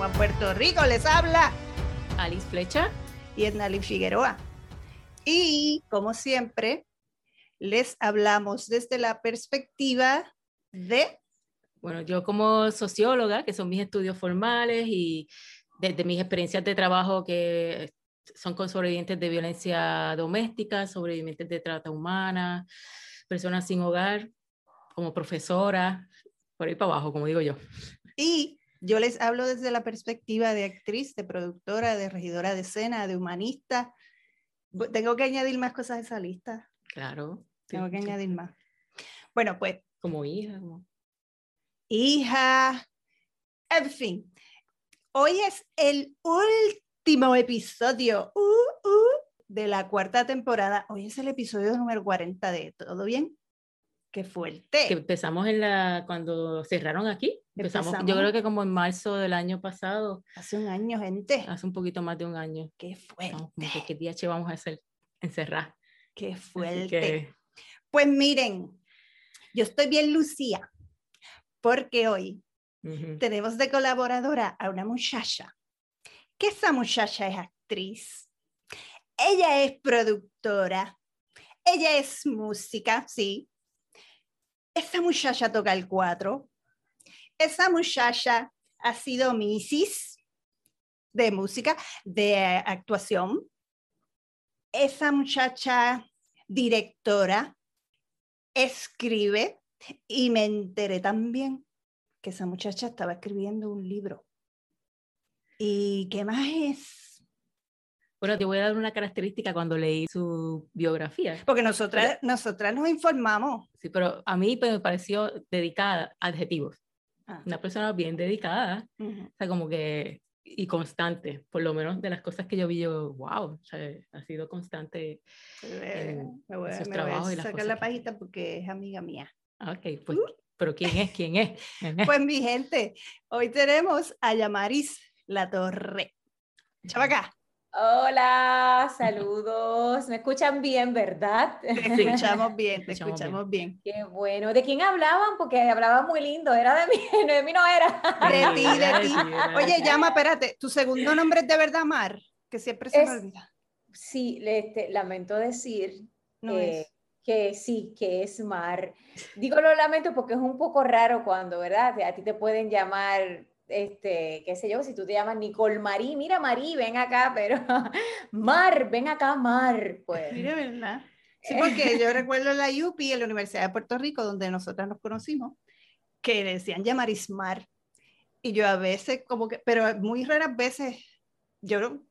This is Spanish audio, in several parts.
San Juan, Puerto Rico. Les habla Alice Flecha y Ednalí Figueroa. Y como siempre, les hablamos desde la perspectiva de... Bueno, yo como socióloga, que son mis estudios formales y desde mis experiencias de trabajo que son con sobrevivientes de violencia doméstica, sobrevivientes de trata humana, personas sin hogar, como profesora, por ahí para abajo, como digo yo. Y yo les hablo desde la perspectiva de actriz, de productora, de regidora de escena, de humanista. Tengo que añadir más cosas a esa lista. Claro. Tengo que añadir más. Bueno, pues. Como hija. Hija. En fin. Hoy es el último episodio uh, uh, de la cuarta temporada. Hoy es el episodio número 40 de ¿Todo bien? Qué fuerte. Que empezamos en la, cuando cerraron aquí. Empezamos, yo creo que como en marzo del año pasado. Hace un año, gente. Hace un poquito más de un año. Qué fuerte. ¿Qué día vamos a hacer? Encerrar. Qué fuerte. Pues miren, yo estoy bien Lucía, porque hoy tenemos de colaboradora a una muchacha, que esa muchacha es actriz, ella es productora, ella es música, sí, esa muchacha toca el cuatro. Esa muchacha ha sido Mrs. de música, de actuación. Esa muchacha directora escribe y me enteré también que esa muchacha estaba escribiendo un libro. ¿Y qué más es? Bueno, te voy a dar una característica cuando leí su biografía. Porque nosotras, nosotras nos informamos. Sí, pero a mí pues, me pareció dedicada, adjetivos. Ah. Una persona bien dedicada, o sea, como que, y constante, por lo menos de las cosas que yo vi, yo, wow, o sea, ha sido constante en me voy, sus me trabajos voy a sacar la pajita porque es amiga mía. Ok, pues, uh. pero ¿quién es? ¿Quién es? pues mi gente, hoy tenemos a Yamaris La Torre. Chava acá. Hola, saludos. ¿Me escuchan bien, verdad? Te escuchamos bien, te escuchamos bien. Qué bueno. ¿De quién hablaban? Porque hablaban muy lindo. Era de mí, de mí no era. De ti, de ti. Oye, llama, espérate. ¿Tu segundo nombre es de verdad Mar? Que siempre se me olvida. Sí, este, lamento decir que sí, que es Mar. Digo lo lamento porque es un poco raro cuando, ¿verdad? A ti te pueden llamar este, qué sé yo, si tú te llamas Nicole Marí, mira Marí, ven acá, pero Mar, ven acá Mar, pues. Mira, ¿verdad? Sí, porque yo recuerdo la UPI, en la Universidad de Puerto Rico, donde nosotras nos conocimos, que decían Mar Y yo a veces, como que, pero muy raras veces, yo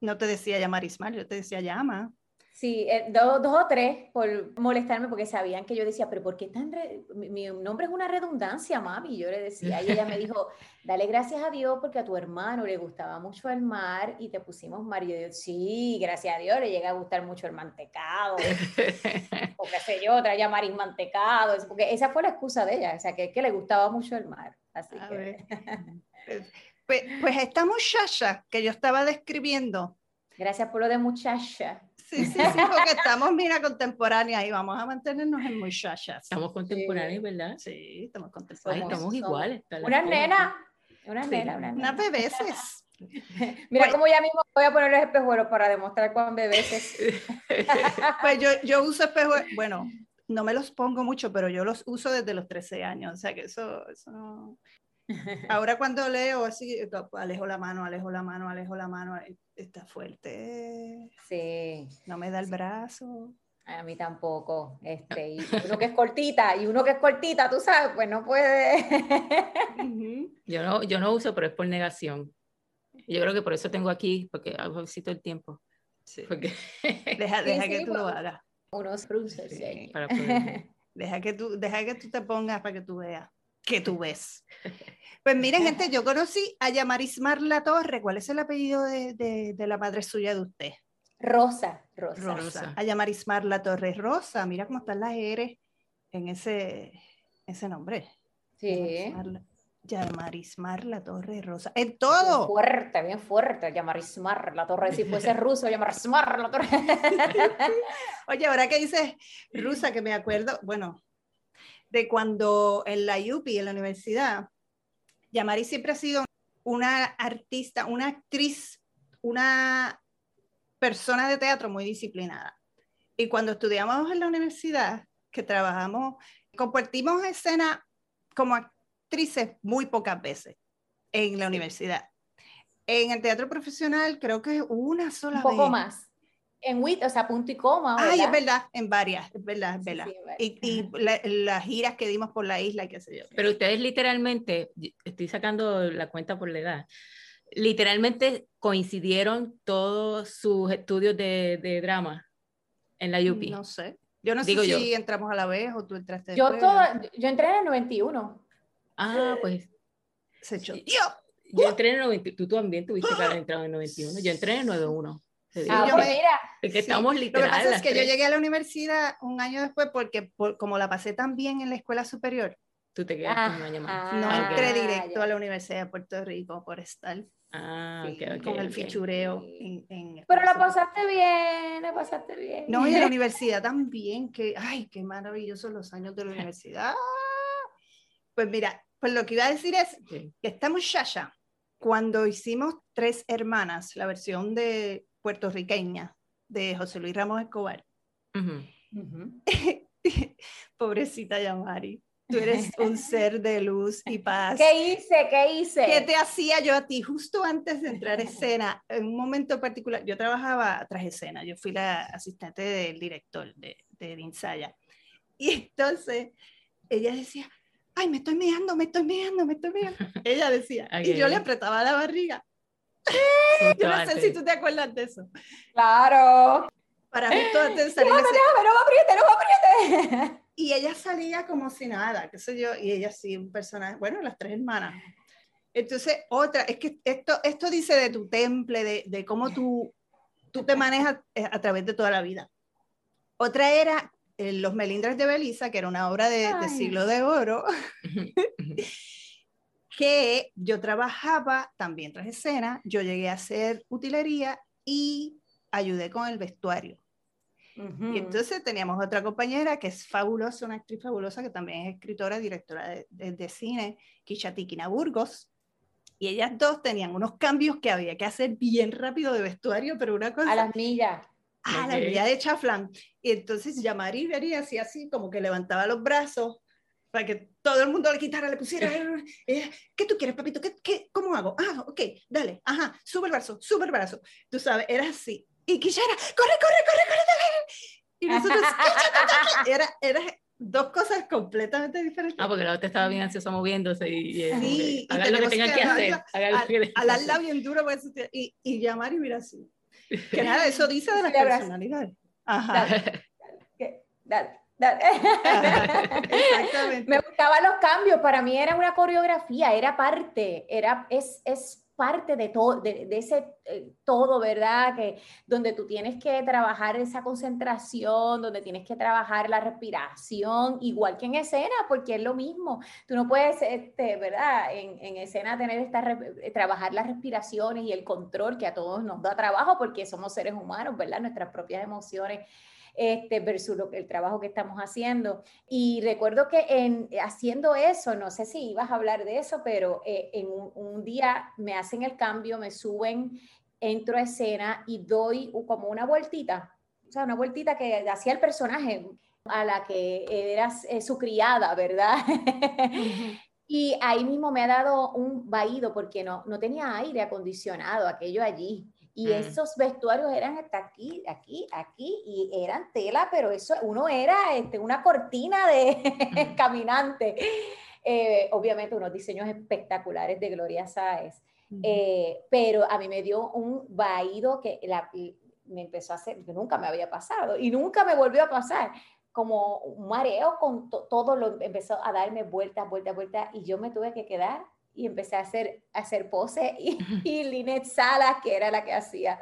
no te decía Yamarismar, yo te decía llama. Sí, eh, dos, o tres por molestarme porque sabían que yo decía, pero ¿por qué tan... Mi, nombre es una redundancia, mami. Yo le decía, y ella me dijo, dale gracias a Dios porque a tu hermano le gustaba mucho el mar y te pusimos mar. Y yo digo, sí, gracias a Dios le llega a gustar mucho el mantecado. o qué sé yo, traía maris mantecado. Porque esa fue la excusa de ella, o sea, que, que le gustaba mucho el mar. Así que... Pues, pues, pues esta muchacha que yo estaba describiendo. Gracias por lo de muchacha. Sí, sí, sí, porque estamos, mira, contemporáneas y vamos a mantenernos en muchachas. Estamos contemporáneas, ¿verdad? Sí, estamos contemporáneas. estamos iguales. Una nena, una nena, una nena. Unas bebeses. Mira pues, como ya mismo voy a poner los espejuelos para demostrar cuán bebeses. pues yo, yo uso espejuelos, bueno, no me los pongo mucho, pero yo los uso desde los 13 años, o sea que eso, eso no... Ahora cuando leo así, alejo la mano, alejo la mano, alejo la mano, está fuerte. Sí. No me da el brazo. A mí tampoco. Este, y uno que es cortita, y uno que es cortita, tú sabes, pues no puede. yo, no, yo no uso, pero es por negación. Yo creo que por eso tengo aquí, porque hago todo el tiempo. Sí. Porque... Deja, deja que tú lo pues, hagas. Unos cruces, sí. Para deja, que tú, deja que tú te pongas para que tú veas que tú ves. Pues miren, gente, yo conocí a Yamarismar La Torre. ¿Cuál es el apellido de, la madre suya de usted? Rosa, Rosa. Rosa. A Yamarismar La Torre. Rosa, mira cómo están las R en ese, ese nombre. Sí. Yamarismar, La Torre Rosa. En todo. fuerte, bien fuerte. Yamarismar La Torre. Si fuese ruso, Yamarismar La Torre. Oye, ahora que dices rusa, que me acuerdo, bueno, de cuando en la UPI, en la universidad, Yamari siempre ha sido una artista, una actriz, una persona de teatro muy disciplinada. Y cuando estudiamos en la universidad, que trabajamos, compartimos escena como actrices muy pocas veces en la universidad. En el teatro profesional creo que una sola Un poco más. En WIT, o sea, punto y coma. Ay, es verdad, en varias, es verdad, es verdad. y, y las giras que dimos por la isla, qué sé yo. Pero ustedes literalmente, estoy sacando la cuenta por la edad, literalmente coincidieron todos sus estudios de, de drama en la UP. No sé. Yo no sé si entramos a la vez o tú entraste yo toda, yo entré en el 91. Ah, pues. Se echó. Yo entré en el 91. Tú también tuviste que haber entrado en el 91. Yo entré en el 91. Ah, pues mira. Es que estamos literal. Lo que pasa es que yo llegué a la universidad un año después porque como la pasé tan bien en la escuela superior. Tú te quedaste un año más. no entré directo a la Universidad de Puerto Rico por estar. Ah, okay, con el fichureo. Pero la pasaste bien, la pasaste bien. No, y en la universidad también, que, ay, qué maravillosos los años de la universidad. Pues mira, pues lo que iba a decir es que esta muchacha, cuando hicimos Tres Hermanas, la versión de puertorriqueña de José Luis Ramos Escobar, pobrecita Yamari, Tú eres un ser de luz y paz. ¿Qué hice? ¿Qué hice? ¿Qué te hacía yo a ti justo antes de entrar a escena? En un momento particular, yo trabajaba tras escena, yo fui la asistente del director de, de Insaya. Y entonces ella decía, ay, me estoy meando, me estoy meando, me estoy meando. Ella decía, y yo le apretaba la barriga. Yo no sé si tú te acuerdas de eso. Claro. Para antes de salir. No, no, no, no me apriete, no me apriete y ella salía como si nada, qué sé yo, y ella sí, un personaje, bueno, las tres hermanas. Entonces, otra, es que esto, esto dice de tu temple, de, de cómo tú, tú te manejas eh, a través de toda la vida. Otra era eh, Los Melindres de Belisa, que era una obra de, de siglo de oro, que yo trabajaba también tras escena, yo llegué a hacer utilería y ayudé con el vestuario. Y entonces teníamos otra compañera que es fabulosa, una actriz fabulosa que también es escritora, directora de, de, cine, Kishatikina Burgos. Y ellas dos tenían unos cambios que había que hacer bien rápido de vestuario, pero una cosa... A las millas. A la milla de chaflán. Y entonces Yamari vería así, así, como que levantaba los brazos para que todo el mundo le quitara, le pusiera, eh, ¿qué tú quieres, papito? ¿Qué, qué, ¿Cómo hago? Ah, ok, dale, ajá, sube el brazo, sube el brazo. Tú sabes, era así y Kisha era, corre, corre, corre, corre, dale. Y nosotros, era, era dos cosas completamente diferentes. Ah, porque la otra estaba bien ansiosa moviéndose y, sí, y hagan lo que tengan que, hacer. Al, al bien duro, pues, y, y llamar y mira así. Que nada, eso dice de la personalidad. Ajá. Dale, dale. Exactamente. Me gustaban los cambios, para mí era una coreografía, era parte, era, es, es parte de todo, de, ese eh, todo, ¿verdad? Que donde tú tienes que trabajar esa concentración, donde tienes que trabajar la respiración, igual que en escena, porque es lo mismo. Tú no puedes, este, ¿verdad? En, en escena tener esta, eh, trabajar las respiraciones y el control que a todos nos da trabajo porque somos seres humanos, ¿verdad? Nuestras propias emociones este, versus lo, el trabajo que estamos haciendo. Y recuerdo que en, haciendo eso, no sé si ibas a hablar de eso, pero eh, en un, día me hacen el cambio, me suben, entro a escena y doy como una vueltita, o sea, una vueltita que hacía el personaje a la que era eh, su criada, ¿verdad? Y ahí mismo me ha dado un vaído porque no, no tenía aire acondicionado, aquello allí. Y mm. esos vestuarios eran hasta aquí, aquí, aquí, y eran tela, pero eso, uno era este, una cortina de caminante. Eh, obviamente unos diseños espectaculares de Gloria Sáez, eh, pero a mí me dio un vaído que la, me empezó a hacer, que nunca me había pasado y nunca me volvió a pasar, como un mareo con todo, lo empezó a darme vueltas, vueltas, vueltas, y yo me tuve que quedar y empecé a hacer, a hacer pose y, y Linet Salas, que era la que hacía,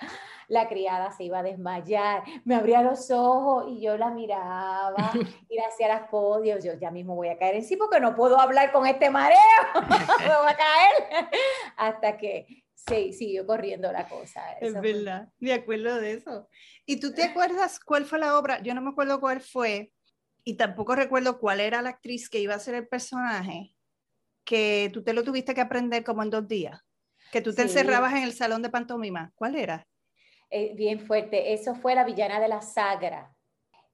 la criada se iba a desmayar, me abría los ojos y yo la miraba y le hacía las podios, yo ya mismo voy a caer en sí porque no puedo hablar con este mareo, me voy a caer, hasta que sí, siguió corriendo la cosa. es verdad, me acuerdo de eso. ¿Y tú te acuerdas cuál fue la obra? Yo no me acuerdo cuál fue y tampoco recuerdo cuál era la actriz que iba a ser el personaje que tú te lo tuviste que aprender como en dos días, que tú te Sí. encerrabas en el salón de pantomima. ¿Cuál era? Eh, bien fuerte. Eso fue La Villana de la Sagra.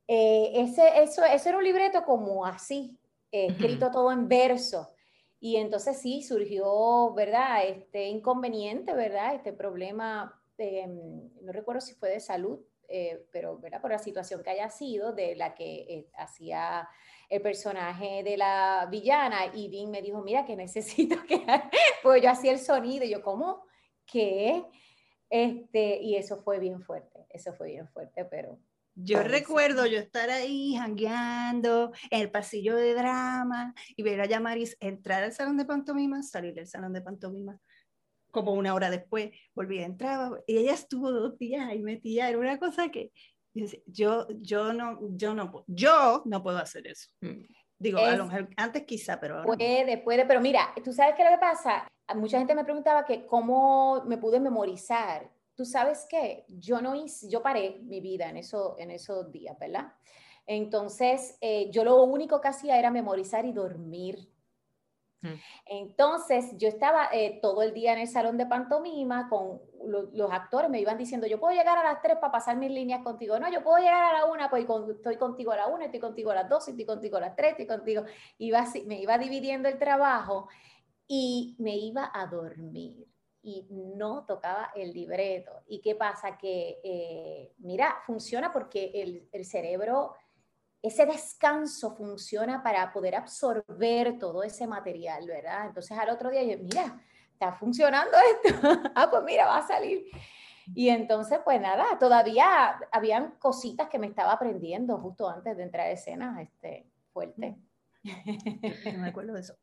Eh, ese, eso, eso era un libreto como así, eh, escrito todo en verso. Y entonces sí, surgió, ¿verdad? Este inconveniente, ¿verdad? Este problema, eh, no recuerdo si fue de salud, eh, pero, ¿verdad? Por la situación que haya sido, de la que hacía el personaje de la villana. Y Dean me dijo, mira, que necesito que... pues yo hacía el sonido y yo, ¿cómo? ¿Qué? Este, y eso fue bien fuerte, eso fue bien fuerte, pero Yo recuerdo yo estar ahí jangueando en el pasillo de drama y ver a Yamaris entrar al salón de pantomima, salir del salón de pantomima. Como una hora después volví a entrar y ella estuvo dos días ahí metida. Era una cosa que yo, yo, no, yo no, yo no puedo hacer eso. Mm. Digo, a Es- lo mejor antes quizá, pero ahora puede, puede, pero mira, tú sabes qué es lo que pasa. Mucha gente me preguntaba que cómo me pude memorizar. Tú sabes qué, yo no hice, yo paré mi vida en, eso, en esos días, ¿verdad? Entonces, eh, yo lo único que hacía era memorizar y dormir. Mm. Entonces, yo estaba eh, todo el día en el salón de pantomima con lo- los actores, me iban diciendo, yo puedo llegar a las 3 para pasar mis líneas contigo. No, yo puedo llegar a la 1, pues estoy contigo a la 1, estoy contigo a las 2, estoy contigo a las 3, estoy contigo. Iba así, me iba dividiendo el trabajo y me iba a dormir y no tocaba el libreto. ¿Y qué pasa? Que, eh, mira, funciona porque el cerebro ese descanso funciona para poder absorber todo ese material, ¿verdad? Entonces al otro día yo, mira, está funcionando esto. ah, pues mira, va a salir. Y entonces, pues nada, todavía habían cositas que me estaba aprendiendo justo antes de entrar a escena, este, fuerte. No me acuerdo de eso.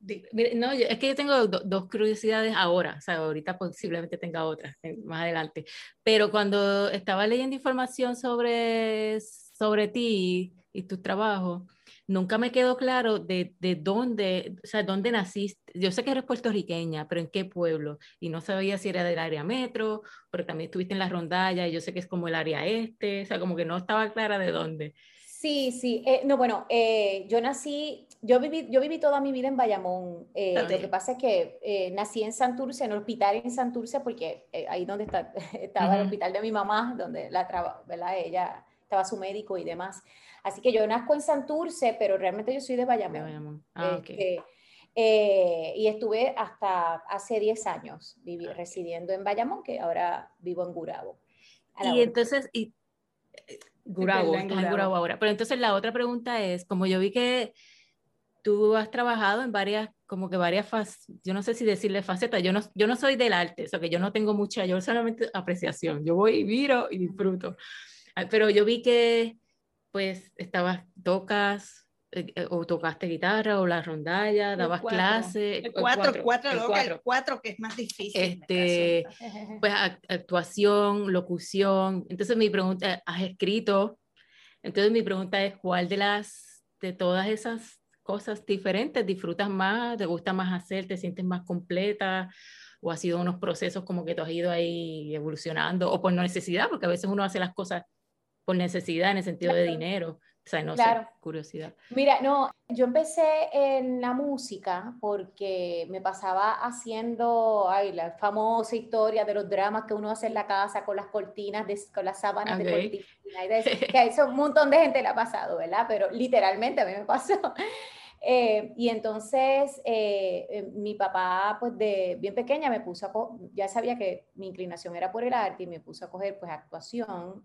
No, es que yo tengo do- dos curiosidades ahora, o sea, ahorita posiblemente tenga otras eh, más adelante, pero cuando estaba leyendo información sobre, sobre ti y tus trabajos, nunca me quedó claro de, de dónde, o sea, dónde naciste. Yo sé que eres puertorriqueña, pero en qué pueblo, y no sabía si era del área metro, pero también estuviste en la rondalla, y yo sé que es como el área este, o sea, como que no estaba clara de dónde. Sí, sí. eh, no, bueno, eh, yo nací, yo viví, yo viví toda mi vida en Bayamón. eh. Lo que pasa es que eh, nací en Santurce, en el hospital en Santurce, porque eh, ahí donde está, estaba el Ujú. hospital de mi mamá, donde la traba, ¿verdad? Ella estaba su médico y demás. Así que yo nazco en Santurce, pero realmente yo soy de de Bayamón. Bayamón. Ah. Este, eh, y estuve hasta hace 10 años vivi- Ok. residiendo en Bayamón, que ahora vivo en Gurabo. Y orden. entonces, y, Gurabo, en estás en Gurabo. Gurabo ahora. Pero entonces la otra pregunta es, como yo vi que tú has trabajado en varias, como que varias facetas, yo no sé si decirle facetas, yo no, yo no soy del arte, o sea que yo no tengo mucha, yo solamente apreciación, yo voy y miro y disfruto. Ah, Pero yo vi que, pues, estabas, tocas, eh, eh, o tocaste guitarra, o la rondalla, dabas clases. El cuatro, cuatro, el loca, cuatro. el cuatro que es más difícil. Este, caso. pues ac- actuación, locución. Entonces mi pregunta, has escrito, entonces mi pregunta es, ¿cuál de las, de todas esas cosas diferentes disfrutas más, te gusta más hacer, te sientes más completa? ¿O ha sido unos procesos como que tú has ido ahí evolucionando? ¿O por necesidad? Porque a veces uno hace las cosas por necesidad en el sentido de Claro. dinero. O sea, no Claro. sé, curiosidad. Mira, no, yo empecé en la música porque me pasaba haciendo, ay, la famosa historia de los dramas que uno hace en la casa con las cortinas, de, con las sábanas Ok. de cortina, y de que a eso un montón de gente le ha pasado, ¿verdad? Pero literalmente a mí me pasó. Eh, y entonces eh, eh, mi papá, pues de bien pequeña me puso a, ya sabía que mi inclinación era por el arte y me puso a coger pues actuación,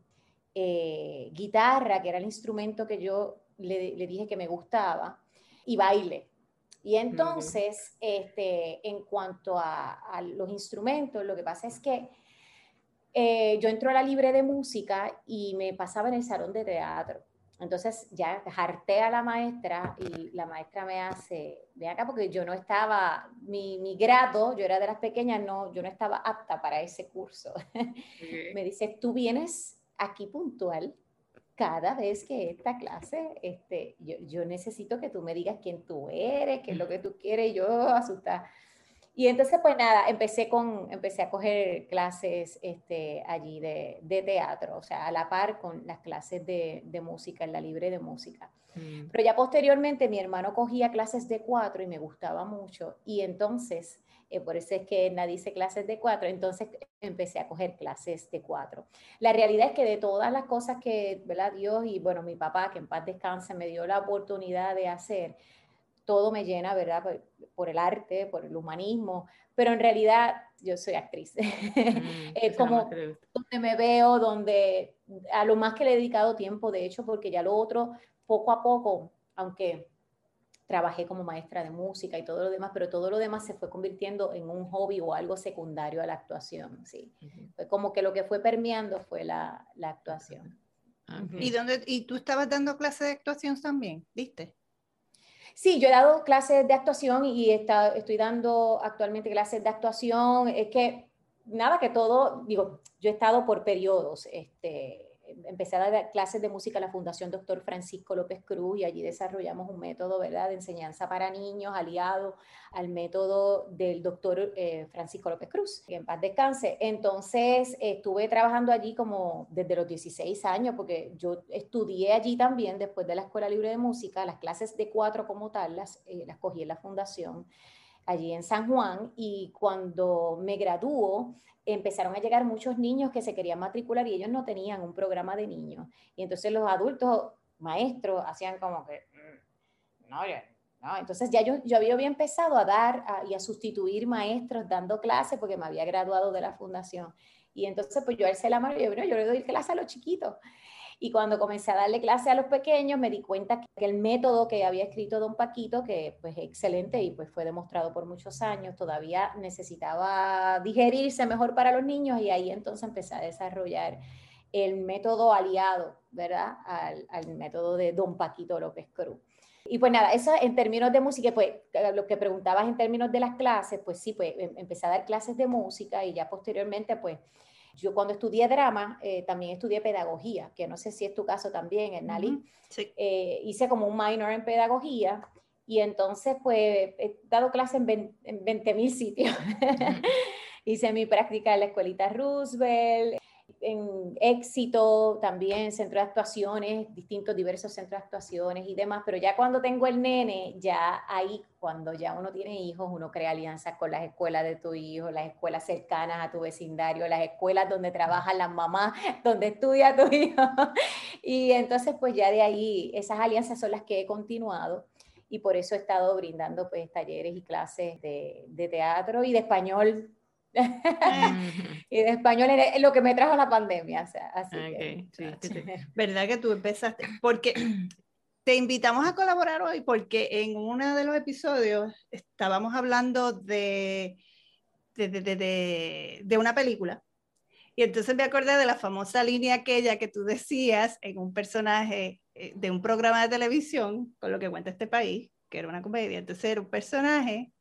eh, guitarra, que era el instrumento que yo le, le dije que me gustaba, y baile. Y entonces, este, en cuanto a, a los instrumentos, lo que pasa es que eh, yo entro a la libre de música y me pasaba en el salón de teatro. Entonces ya harté a la maestra y la maestra me hace, ven acá porque yo no estaba, mi, mi grado, yo era de las pequeñas, no, yo no estaba apta para ese curso. me dice, tú vienes aquí puntual cada vez que esta clase, este, yo, yo necesito que tú me digas quién tú eres, qué es lo que tú quieres, yo asustada. Y entonces, pues nada, empecé, con, empecé a coger clases este, allí de, de teatro, o sea, a la par con las clases de, de música, en la libre de música. Mm. Pero ya posteriormente mi hermano cogía clases de cuatro y me gustaba mucho. Y entonces, eh, por eso es que nadie dice clases de cuatro, entonces empecé a coger clases de cuatro. La realidad es que de todas las cosas que, ¿verdad? Dios y bueno, mi papá, que en paz descanse, me dio la oportunidad de hacer, todo me llena, ¿verdad? Por, el arte, por el humanismo, pero en realidad yo soy actriz. Mm, es como donde me veo, donde a lo más que le he dedicado tiempo, de hecho, porque ya lo otro, poco a poco, aunque trabajé como maestra de música y todo lo demás, pero todo lo demás se fue convirtiendo en un hobby o algo secundario a la actuación, sí. Fue como que lo que fue permeando fue la, la actuación. ¿Y, dónde, ¿Y tú estabas dando clases de actuación también, viste? Sí, yo he dado clases de actuación y está, estoy dando actualmente clases de actuación. Es que, nada, que todo, digo, yo he estado por periodos, este, empecé a dar clases de música a la Fundación Doctor Francisco López Cruz y allí desarrollamos un método ¿verdad? de enseñanza para niños aliado al método del doctor eh, Francisco López Cruz, que en paz descanse. Entonces estuve trabajando allí como desde los 16 años, porque yo estudié allí también después de la Escuela Libre de Música, las clases de cuatro como tal, las, eh, las cogí en la fundación allí en San Juan y cuando me graduó empezaron a llegar muchos niños que se querían matricular y ellos no tenían un programa de niños. Y entonces los adultos maestros hacían como que, mm, no, no. Entonces ya yo, yo había, empezado a dar y a sustituir maestros dando clases porque me había graduado de la fundación. Y entonces pues yo alcé la mano y yo, yo le doy clase a los chiquitos. Y cuando comencé a darle clase a los pequeños, me di cuenta que el método que había escrito don Paquito, que pues es excelente y pues fue demostrado por muchos años, todavía necesitaba digerirse mejor para los niños y ahí entonces empecé a desarrollar el método aliado, ¿verdad? Al, al método de don Paquito López Cruz. Y pues nada, eso en términos de música, pues lo que preguntabas en términos de las clases, pues sí, pues em, empecé a dar clases de música y ya posteriormente, pues yo cuando estudié drama, eh, también estudié pedagogía, que no sé si es tu caso también, Ernali. sí. Eh, hice como un minor en pedagogía y entonces pues he dado clases en 20 mil sitios. hice mi práctica en la escuelita Roosevelt, en éxito también, centro de actuaciones, distintos, diversos centros de actuaciones y demás, pero ya cuando tengo el nene, ya ahí, cuando ya uno tiene hijos, uno crea alianzas con las escuelas de tu hijo, las escuelas cercanas a tu vecindario, las escuelas donde trabajan las mamás, donde estudia tu hijo. Y entonces, pues ya de ahí, esas alianzas son las que he continuado y por eso he estado brindando pues talleres y clases de, de teatro y de español y de español es lo que me trajo la pandemia. O sea, así ¿Verdad que tú empezaste? Porque te invitamos a colaborar hoy porque en uno de los episodios estábamos hablando de, de, de, de una película. Y entonces me acordé de la famosa línea aquella que tú decías en un personaje eh, de un programa de televisión, con lo que cuenta este país, que era una comedia. Entonces era un personaje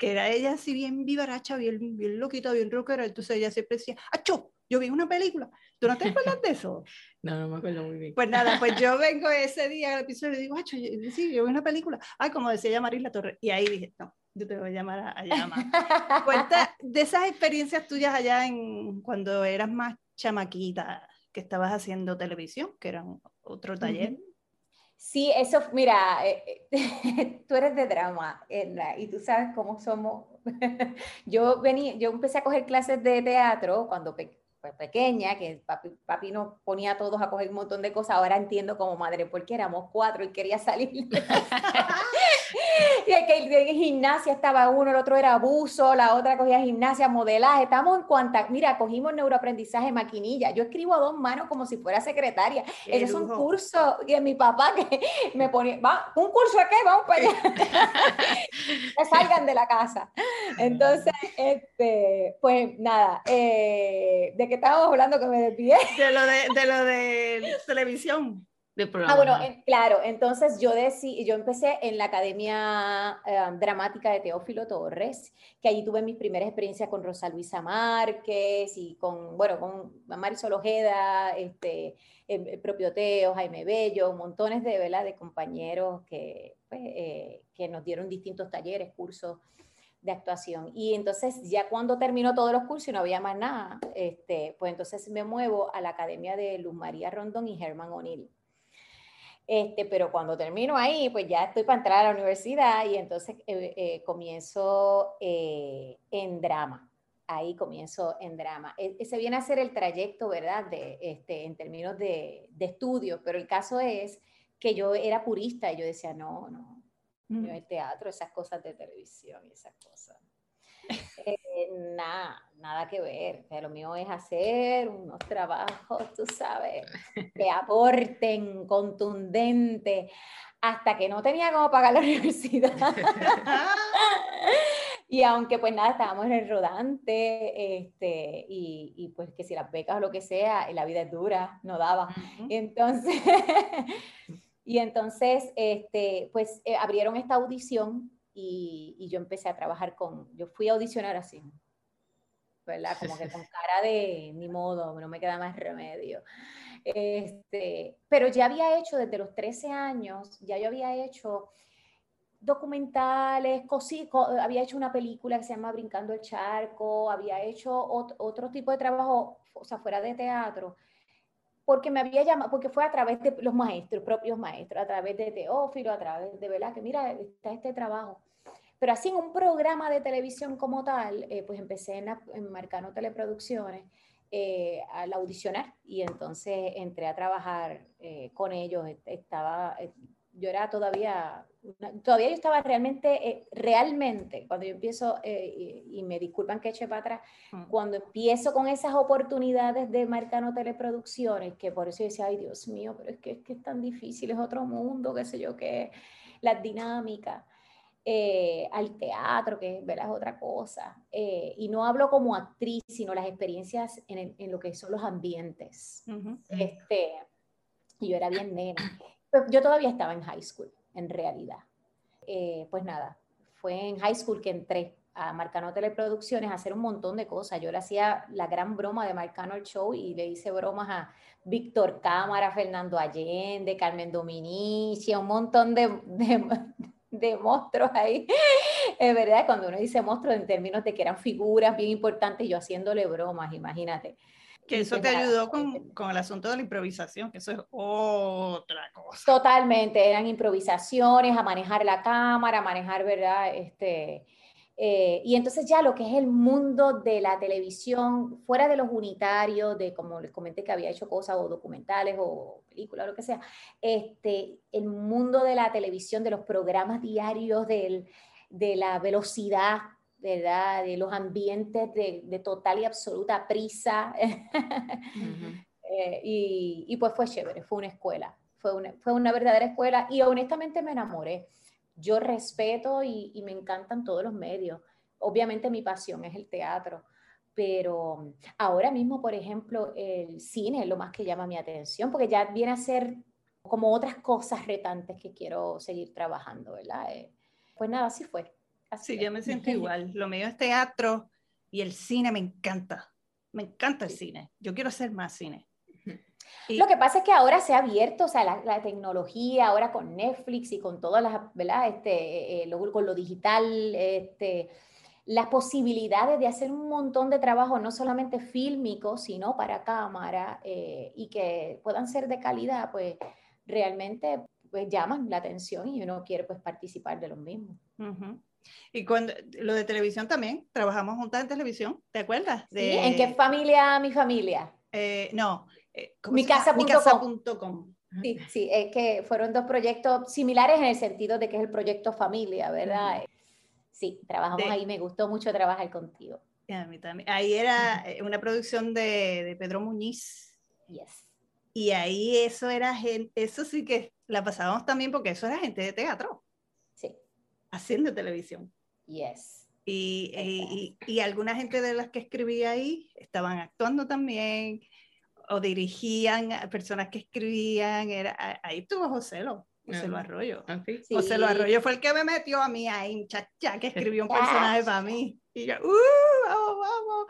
que era ella así bien vivaracha, bien, bien loquita, bien rockera, entonces ella siempre decía, ¡Acho! Yo vi una película. ¿Tú no te acuerdas de eso? No, no me acuerdo muy bien. Pues nada, pues yo vengo ese día al episodio y digo, ¡Acho! Sí, yo vi una película. Ay, como decía Marisa Torres. Y ahí dije, no, yo te voy a llamar a, a llamar. Cuenta de esas experiencias tuyas allá en cuando eras más chamaquita, que estabas haciendo televisión, que era otro taller. Sí, eso, mira, eh, eh, tú eres de drama, y tú sabes cómo somos. yo, venía, yo empecé a coger clases de teatro cuando pues, pequeña, que papi, papi, nos ponía a todos a coger un montón de cosas, ahora entiendo como madre, porque éramos cuatro y quería salir. y es que en gimnasia estaba uno, el otro era abuso, la otra cogía gimnasia, modelaje, estamos en cuanta, mira, cogimos neuroaprendizaje, maquinilla, yo escribo a dos manos como si fuera secretaria, ese es un curso de mi papá que me ponía, va, un curso de qué, vamos para allá, que salgan de la casa. Entonces, este, pues nada, eh, de que estábamos hablando que me desvié. De lo de, de lo de televisión. De ah, bueno, claro, entonces yo, decí, yo empecé en la Academia eh, Dramática de Teófilo Torres, que allí tuve mis primeras experiencias con Rosa Luisa Márquez y con, bueno, con Marisol Ojeda, este, el, propio Teo, Jaime Bello, montones de, de compañeros que, pues, eh, que nos dieron distintos talleres, cursos de actuación. Y entonces ya cuando terminó todos los cursos y no había más nada, este, pues entonces me muevo a la Academia de Luz María Rondón y Herman O'Neill. Este, pero cuando termino ahí, pues ya estoy para entrar a la universidad y entonces eh, eh, comienzo eh, en drama. Ahí comienzo en drama. E, ese viene a ser el trayecto, ¿verdad? De, este, en términos de, de estudio, pero el caso es que yo era purista y yo decía, no, no, yo el teatro, esas cosas de televisión y esas cosas. Nada, nada que ver. Lo mío es hacer unos trabajos, tú sabes, que aporten contundente, hasta que no tenía cómo pagar la universidad. y aunque pues nada, estábamos en el rodante, este, y, y, pues que si las becas o lo que sea, la vida es dura, no daba. Entonces, y entonces, este, pues eh, abrieron esta audición y, yo empecé a trabajar con, yo fui a audicionar así, ¿verdad? Como que con cara de, ni modo, no me queda más remedio. Este, pero ya había hecho desde los 13 años, ya yo había hecho documentales, había hecho una película que se llama Brincando el Charco, había hecho otro tipo de trabajo, o sea, fuera de teatro, porque me había llamado, porque fue a través de los maestros, propios maestros, a través de Teófilo, a través de, ¿verdad? Que mira, está este trabajo. Pero así en un programa de televisión como tal, eh, pues empecé en, en Marcano Teleproducciones eh, al audicionar y entonces entré a trabajar eh, con ellos. Estaba, yo era todavía, todavía yo estaba realmente, realmente, cuando yo empiezo, y, me disculpan que eche para atrás, mm. cuando empiezo con esas oportunidades de Marcano Teleproducciones, que por eso yo decía, ay Dios mío, pero es que, es que es tan difícil, es otro mundo, qué sé yo, qué, las dinámicas. Eh, al teatro, que ¿verdad? es otra cosa. Eh, y no hablo como actriz, sino las experiencias en, en lo que son los ambientes. este, y yo era bien nena. Pues yo todavía estaba en high school, en realidad. Eh, pues nada, fue en high school que entré a Marcano Teleproducciones a hacer un montón de cosas. Yo le hacía la gran broma de Marcano el Show y le hice bromas a Víctor Cámara, Fernando Allende, Carmen Dominici, un montón de, de monstruos ahí. Es verdad, cuando uno dice monstruos en términos de que eran figuras bien importantes, yo haciéndole bromas, imagínate. Que eso te ayudó con, con, el asunto de la improvisación, que eso es otra cosa. Totalmente, eran improvisaciones, a manejar la cámara, a manejar, ¿verdad? Este, eh, y entonces ya lo que es el mundo de la televisión, fuera de los unitarios, de como les comenté que había hecho cosas o documentales o películas, lo que sea, este, el mundo de la televisión, de los programas diarios, del, de la velocidad, ¿verdad? De los ambientes de, de total y absoluta prisa. Eh, y, y, pues fue chévere, fue una escuela, fue una, fue una verdadera escuela y honestamente me enamoré yo respeto y, me encantan todos los medios. Obviamente mi pasión es el teatro, pero ahora mismo, por ejemplo, el cine es lo más que llama mi atención, porque ya viene a ser como otras cosas retantes que quiero seguir trabajando, ¿verdad? Eh, pues nada, así fue. Así sí, yo me siento igual. Lo mío es teatro y el cine me encanta. Me encanta el cine. Yo quiero hacer más cine. Lo que pasa es que ahora se ha abierto, o sea, la, tecnología, ahora con Netflix y con todas las, ¿verdad? Este, eh, con lo digital, este, las posibilidades de hacer un montón de trabajo, no solamente fílmico, sino para cámara, eh, y que puedan ser de calidad, pues realmente pues, llaman la atención y uno quiere pues participar de los mismos. Y cuando lo de televisión también, trabajamos juntas en televisión, ¿te acuerdas? Sí, ¿en qué familia mi familia? Eh, no, eh, Micasa.com. Sí, sí, es que fueron dos proyectos similares en el sentido de que es el proyecto familia, ¿verdad? Sí, trabajamos ahí, me gustó mucho trabajar contigo. A mí también. Ahí era eh, una producción de, de Pedro Muñiz. Yes. Y ahí eso era gente, eso sí que la pasábamos también porque eso era gente de teatro. Sí. Haciendo televisión. Yes. Y, y, y, y, alguna gente de las que escribía ahí estaban actuando también o dirigían a personas que escribían, era, ahí estuvo José Lo, José Lo Arroyo. Ah, José Lo Arroyo fue el que me metió a mí ahí, chacha, que escribió un personaje para mí. Y yo, ¡uh! ¡Vamos, vamos!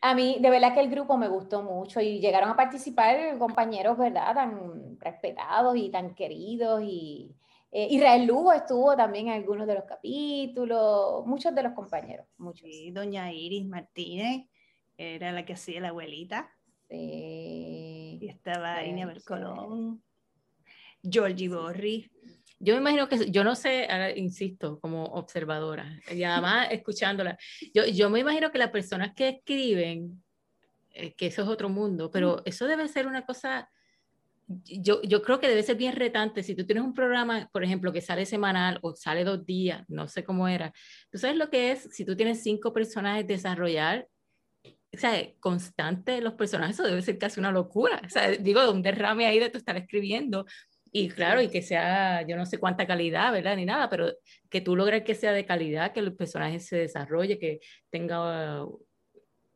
A mí, de verdad que el grupo me gustó mucho y llegaron a participar compañeros, ¿verdad? Tan respetados y tan queridos y, Eh, Israel Lugo estuvo también en algunos de los capítulos, muchos de los compañeros, muchos. Sí, doña Iris Martínez era la que hacía la abuelita. Sí. Y estaba Sí, Inia sí. Georgie Borri. Yo me imagino que, yo no sé, ahora insisto, como observadora, y además escuchándola, yo, yo me imagino que las personas que escriben, eh, que eso es otro mundo, pero eso debe ser una cosa, yo, yo creo que debe ser bien retante. Si tú tienes un programa, por ejemplo, que sale semanal o sale dos días, no sé cómo era, tú sabes lo que es, si tú tienes cinco personajes desarrollar, o sea, constante los personajes, eso debe ser casi una locura. O sea, digo, un derrame ahí de tú estar escribiendo. Y claro, y que sea, yo no sé cuánta calidad, ¿verdad? Ni nada, pero que tú logres que sea de calidad, que el personaje se desarrolle, que tenga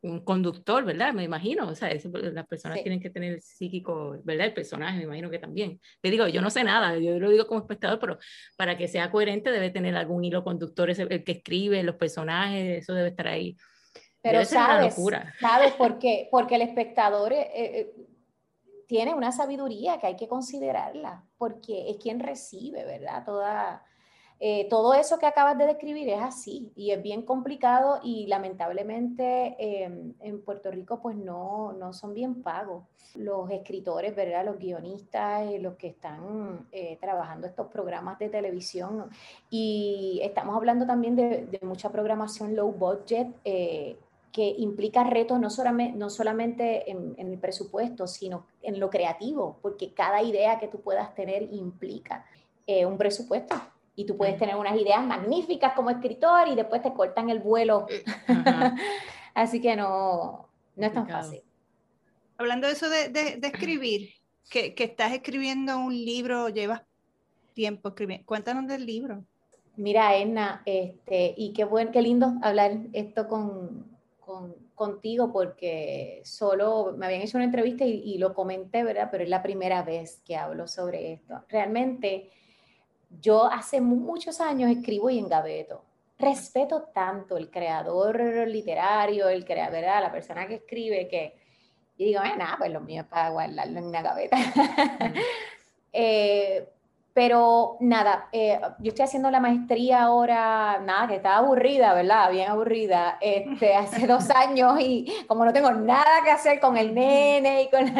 un conductor, ¿verdad? Me imagino, o sea, eso, las personas Sí. tienen que tener el psíquico, ¿verdad? El personaje, me imagino que también. Te digo, yo no sé nada, yo lo digo como espectador, pero para que sea coherente debe tener algún hilo conductor, ese- el que escribe, los personajes, eso debe estar ahí. Pero Debe sabes, locura. ¿sabes por qué? Porque el espectador eh, eh, tiene una sabiduría que hay que considerarla, porque es quien recibe, ¿verdad? Toda, eh, todo eso que acabas de describir es así y es bien complicado y lamentablemente eh, en Puerto Rico pues no, no son bien pagos. Los escritores, ¿verdad? Los guionistas, eh, los que están eh, trabajando estos programas de televisión y estamos hablando también de, mucha programación low budget. que implica retos no solamente, no solamente en, el presupuesto, sino en lo creativo, porque cada idea que tú puedas tener implica un presupuesto. Y tú puedes tener unas ideas magníficas como escritor y después te cortan el vuelo. Ajá. Así que no, no es tan fácil. Hablando de eso de, de- de escribir, que, que estás escribiendo un libro, llevas tiempo escribiendo. Cuéntanos del libro. Mira, Edna, este, y qué buen, qué lindo hablar esto con, con- contigo, porque solo me habían hecho una entrevista y, y lo comenté, ¿verdad? Pero es la primera vez que hablo sobre esto. Realmente, yo hace mu- muchos años escribo y engaveto. Respeto tanto el creador literario, el crea, ¿verdad? La persona que escribe, que y digo, "Eh, nada, pues lo mío es para guardarlo en una gaveta. Eh, pero nada, eh, yo estoy haciendo la maestría ahora, nada, que estaba aburrida, ¿verdad? Bien aburrida, este, hace dos años y como no tengo nada que hacer con el nene y con...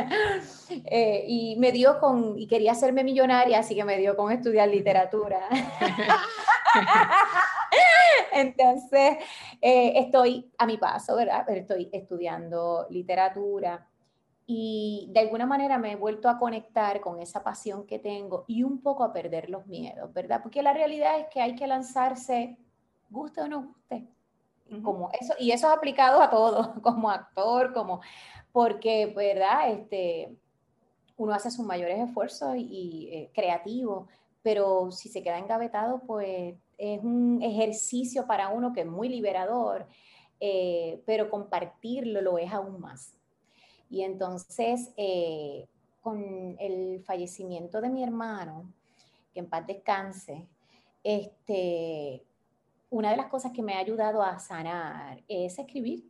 eh, y me dio con, y quería hacerme millonaria, así que me dio con estudiar literatura. Entonces, eh, estoy a mi paso, ¿verdad? Pero estoy estudiando literatura y de alguna manera me he vuelto a conectar con esa pasión que tengo y un poco a perder los miedos, ¿verdad? Porque la realidad es que hay que lanzarse, guste o no guste. Como eso, y eso es aplicado a todo, como actor, como, porque, ¿verdad? Este, uno hace sus mayores esfuerzos y, y, eh, creativos, pero si se queda engavetado, pues es un ejercicio para uno que es muy liberador, eh, pero compartirlo lo es aún más. Y entonces, eh, con el fallecimiento de mi hermano, que en paz descanse, este, una de las cosas que me ha ayudado a sanar es escribir,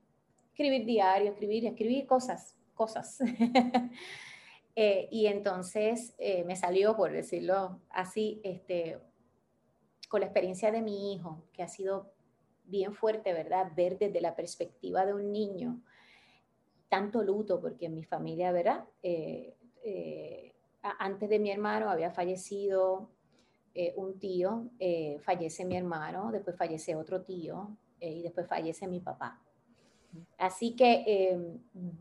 escribir diario, escribir, escribir cosas, cosas. Eh, y entonces eh, me salió, por decirlo así, este, con la experiencia de mi hijo, que ha sido bien fuerte, ¿verdad? Ver desde la perspectiva de un niño tanto luto, porque en mi familia, ¿verdad? Eh, eh, antes de mi hermano había fallecido eh, un tío, eh, fallece mi hermano, después fallece otro tío eh, y después fallece mi papá. Así que, eh,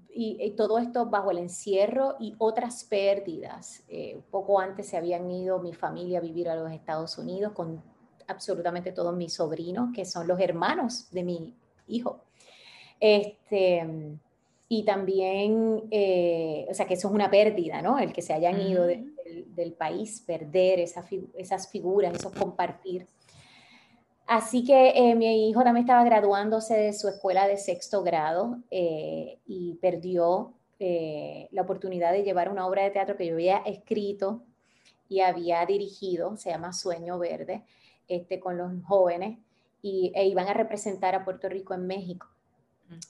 y, y todo esto bajo el encierro y otras pérdidas. Poco antes se habían ido mi familia a vivir a los Estados Unidos con absolutamente todos mis sobrinos, que son los hermanos de mi hijo. Este, y también, eh, o sea, que eso es una pérdida, ¿no? El que se hayan ido de- Ujú. del, del país, perder esa esas figuras, esos compartir. Así que eh, mi hijo también estaba graduándose de su escuela de sexto grado eh, y perdió eh, la oportunidad de llevar una obra de teatro que yo había escrito y había dirigido, se llama Sueño Verde, este, con los jóvenes, y, e iban a representar a Puerto Rico en México.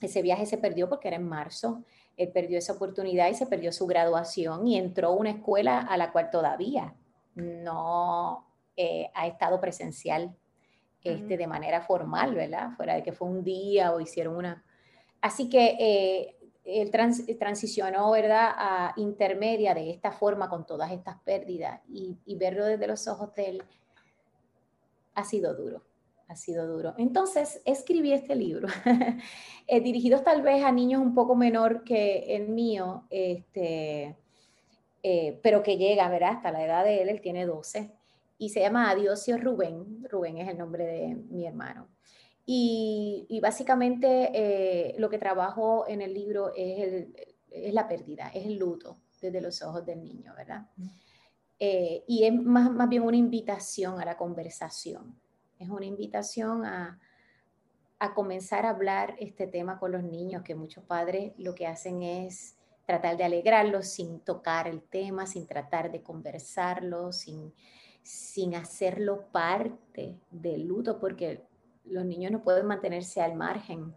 Ese viaje se perdió porque era en marzo, él perdió esa oportunidad y se perdió su graduación y entró a una escuela a la cual todavía no, eh, ha estado presencial este, de manera formal, ¿verdad? Fuera de que fue un día o hicieron una... Así que eh, él transicionó, ¿verdad?, a intermedia de esta forma con todas estas pérdidas y, verlo desde los ojos de él ha sido duro, ha sido duro. Entonces, escribí este libro, eh, dirigido tal vez a niños un poco menor que el mío, este, eh, pero que llega, ¿verdad?, hasta la edad de él, él tiene 12, y se llama Adiosio Rubén, Rubén es el nombre de mi hermano. Y, básicamente eh, lo que trabajo en el libro es, es, la pérdida, es el luto desde los ojos del niño, ¿verdad? Eh, y es más, más, bien una invitación a la conversación, es una invitación a, a comenzar a hablar este tema con los niños, que muchos padres lo que hacen es tratar de alegrarlos sin tocar el tema, sin tratar de conversarlo, sin, sin hacerlo parte del luto, porque los niños no pueden mantenerse al margen.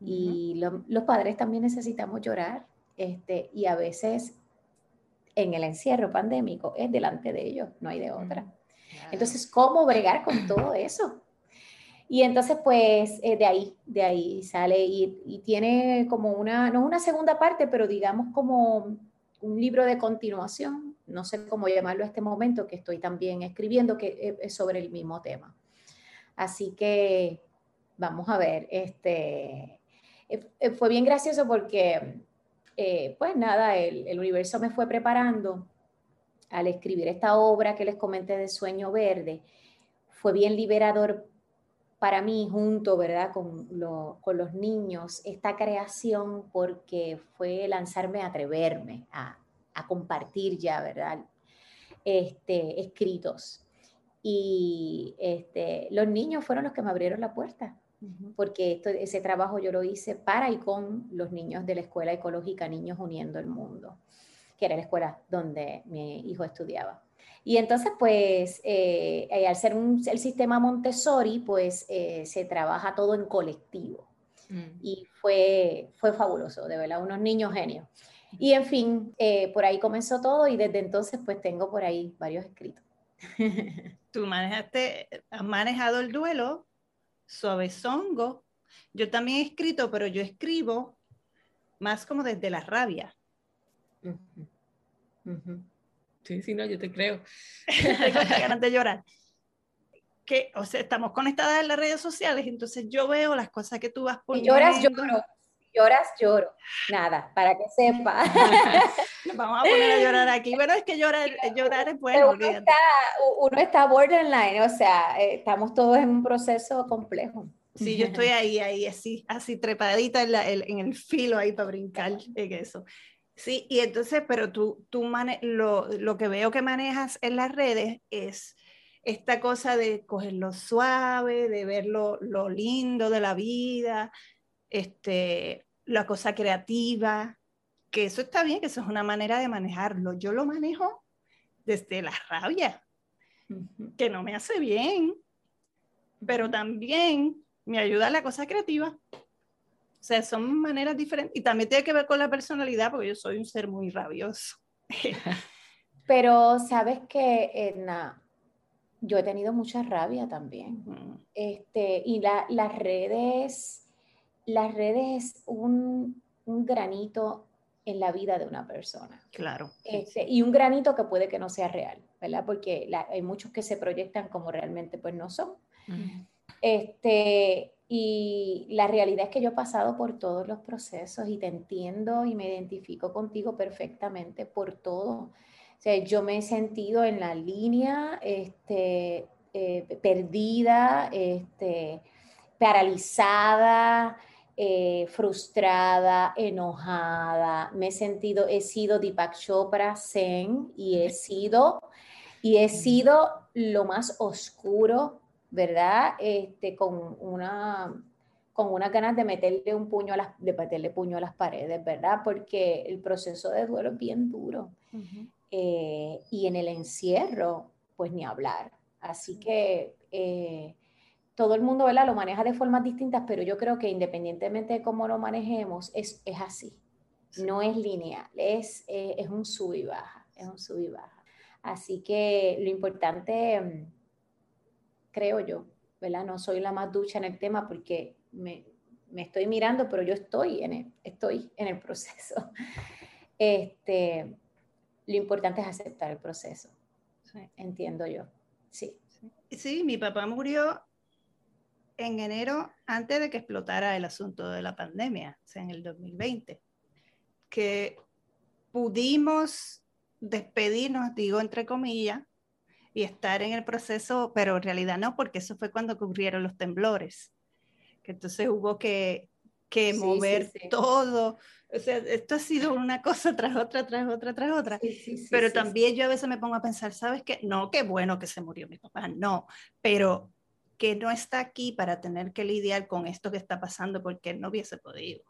Y los padres también necesitamos llorar. Este, y a veces en el encierro pandémico es delante de ellos, no hay de otra. Entonces, ¿cómo bregar con todo eso? Y entonces, pues, eh, de ahí, de ahí sale y, tiene como una, no una segunda parte, pero digamos como un libro de continuación, no sé cómo llamarlo a este momento, que estoy también escribiendo, que es sobre el mismo tema. Así que vamos a ver, este, eh, eh, fue bien gracioso porque, eh, pues nada, el, universo me fue preparando al escribir esta obra que les comenté de Sueño Verde. Fue bien liberador para mí, junto, ¿verdad?, con, los niños, esta creación, porque fue lanzarme a atreverme a, a compartir ya, ¿verdad?, este, escritos y este, los niños fueron los que me abrieron la puerta, porque esto, ese trabajo yo lo hice para y con los niños de la Escuela Ecológica Niños Uniendo el Mundo, que era la escuela donde mi hijo estudiaba. Y entonces, pues, eh, eh, al ser el sistema Montessori, pues eh, se trabaja todo en colectivo. Mm. Y fue, fue fabuloso, de verdad, unos niños genios. Y en fin, por ahí comenzó todo y desde entonces, pues tengo por ahí varios escritos. Tú manejaste, has manejado el duelo, suavezongo. Yo también he escrito, pero yo escribo más como desde la rabia. Sí, sí, no, yo te creo. Tengo ganas de llorar. Que, o sea, estamos conectadas en las redes sociales, entonces yo veo las cosas que tú vas poniendo. Y lloras, lloro lloras, lloro. Nada, para que sepa. vamos a poner a llorar aquí, pero es que llorar, llorar es bueno. Uno está, uno está, borderline, o sea, eh, estamos todos en un proceso complejo. Sí, yo estoy ahí, ahí, así, así trepadita en, en el filo ahí para brincar en eso. Sí, y entonces, pero tú, tú mane lo, lo que veo que manejas en las redes es esta cosa de cogerlo suave, de ver lo, lo lindo de la vida, este, la cosa creativa, que eso está bien, que eso es una manera de manejarlo. Yo lo manejo desde la rabia, que no me hace bien, pero también me ayuda a la cosa creativa. O sea, son maneras diferentes. Y también tiene que ver con la personalidad, porque yo soy un ser muy rabioso. pero sabes que, Edna, yo he tenido mucha rabia también. este, y las redes las redes es un, granito en la vida de una persona. Claro. Este, y un granito que puede que no sea real, ¿verdad? Porque hay muchos que se proyectan como realmente pues no son. Este, y la realidad es que yo he pasado por todos los procesos y te entiendo y me identifico contigo perfectamente por todo. O sea, yo me he sentido en la línea, este, eh, perdida, este, paralizada, eh, frustrada, enojada, me he sentido, he sido Deepak Chopra Zen y he sido, y he sido lo más oscuro, ¿verdad? Este, con una con unas ganas de meterle un puño a las, de meterle puño a las paredes, ¿verdad? Porque el proceso de duelo es bien duro. Eh, y en el encierro, pues ni hablar. Así que eh, todo el mundo ¿verdad? lo maneja de formas distintas, pero yo creo que independientemente de cómo lo manejemos, es, es así. No es lineal, es, eh, es un sub y baja, es un sub y baja. Así que lo importante mm, creo yo, ¿verdad? No soy la más ducha en el tema porque me, me estoy mirando, pero yo estoy en el, estoy en el proceso. Este, lo importante es aceptar el proceso, entiendo yo. Sí. Sí, mi papá murió en enero antes de que explotara el asunto de la pandemia, o sea, en el 2020, que pudimos despedirnos, digo entre comillas, y estar en el proceso, pero en realidad no, porque eso fue cuando ocurrieron los temblores, que entonces hubo que, que mover todo. O sea, esto ha sido una cosa tras otra, tras otra, tras otra. pero también yo a veces me pongo a pensar, ¿sabes qué? No, qué bueno que se murió mi papá, no, pero que no está aquí para tener que lidiar con esto que está pasando porque no hubiese podido.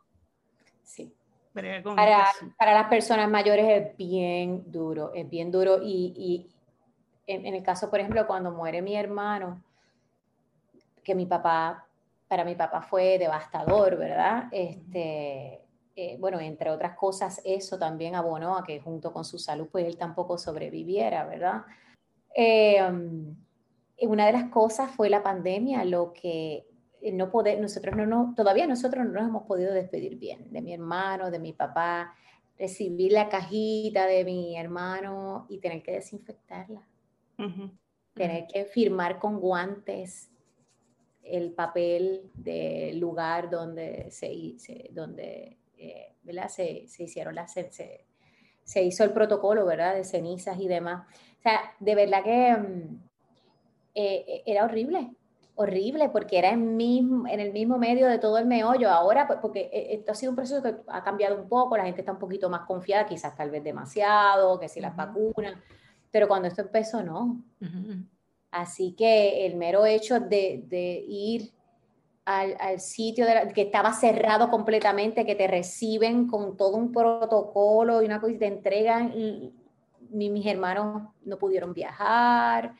Sí. Para, para, las personas mayores es bien duro, es bien duro. Y en, en, el caso, por ejemplo, cuando muere mi hermano, que mi papá, para mi papá fue devastador, ¿verdad? Este, eh, bueno, entre otras cosas, eso también abonó a que junto con su salud, pues él tampoco sobreviviera, ¿verdad? Eh, una de las cosas fue la pandemia, lo que no poder, nosotros no, no, todavía nosotros no nos hemos podido despedir bien de mi hermano, de mi papá, recibir la cajita de mi hermano y tener que desinfectarla, tener que firmar con guantes el papel del lugar donde se, donde eh, ¿verdad? Se, se, hicieron las se, se, hizo el protocolo verdad de cenizas y demás o sea de verdad que mm, eh, eh, era horrible, horrible, porque era en, mismo, en el mismo medio de todo el meollo. Ahora, pues, porque eh, esto ha sido un proceso que ha cambiado un poco, la gente está un poquito más confiada, quizás tal vez demasiado, que si las vacunas, pero cuando esto empezó, no. Así que el mero hecho de, de ir al, al sitio de que estaba cerrado completamente, que te reciben con todo un protocolo y una cosa y te entregan, y, mis hermanos no pudieron viajar,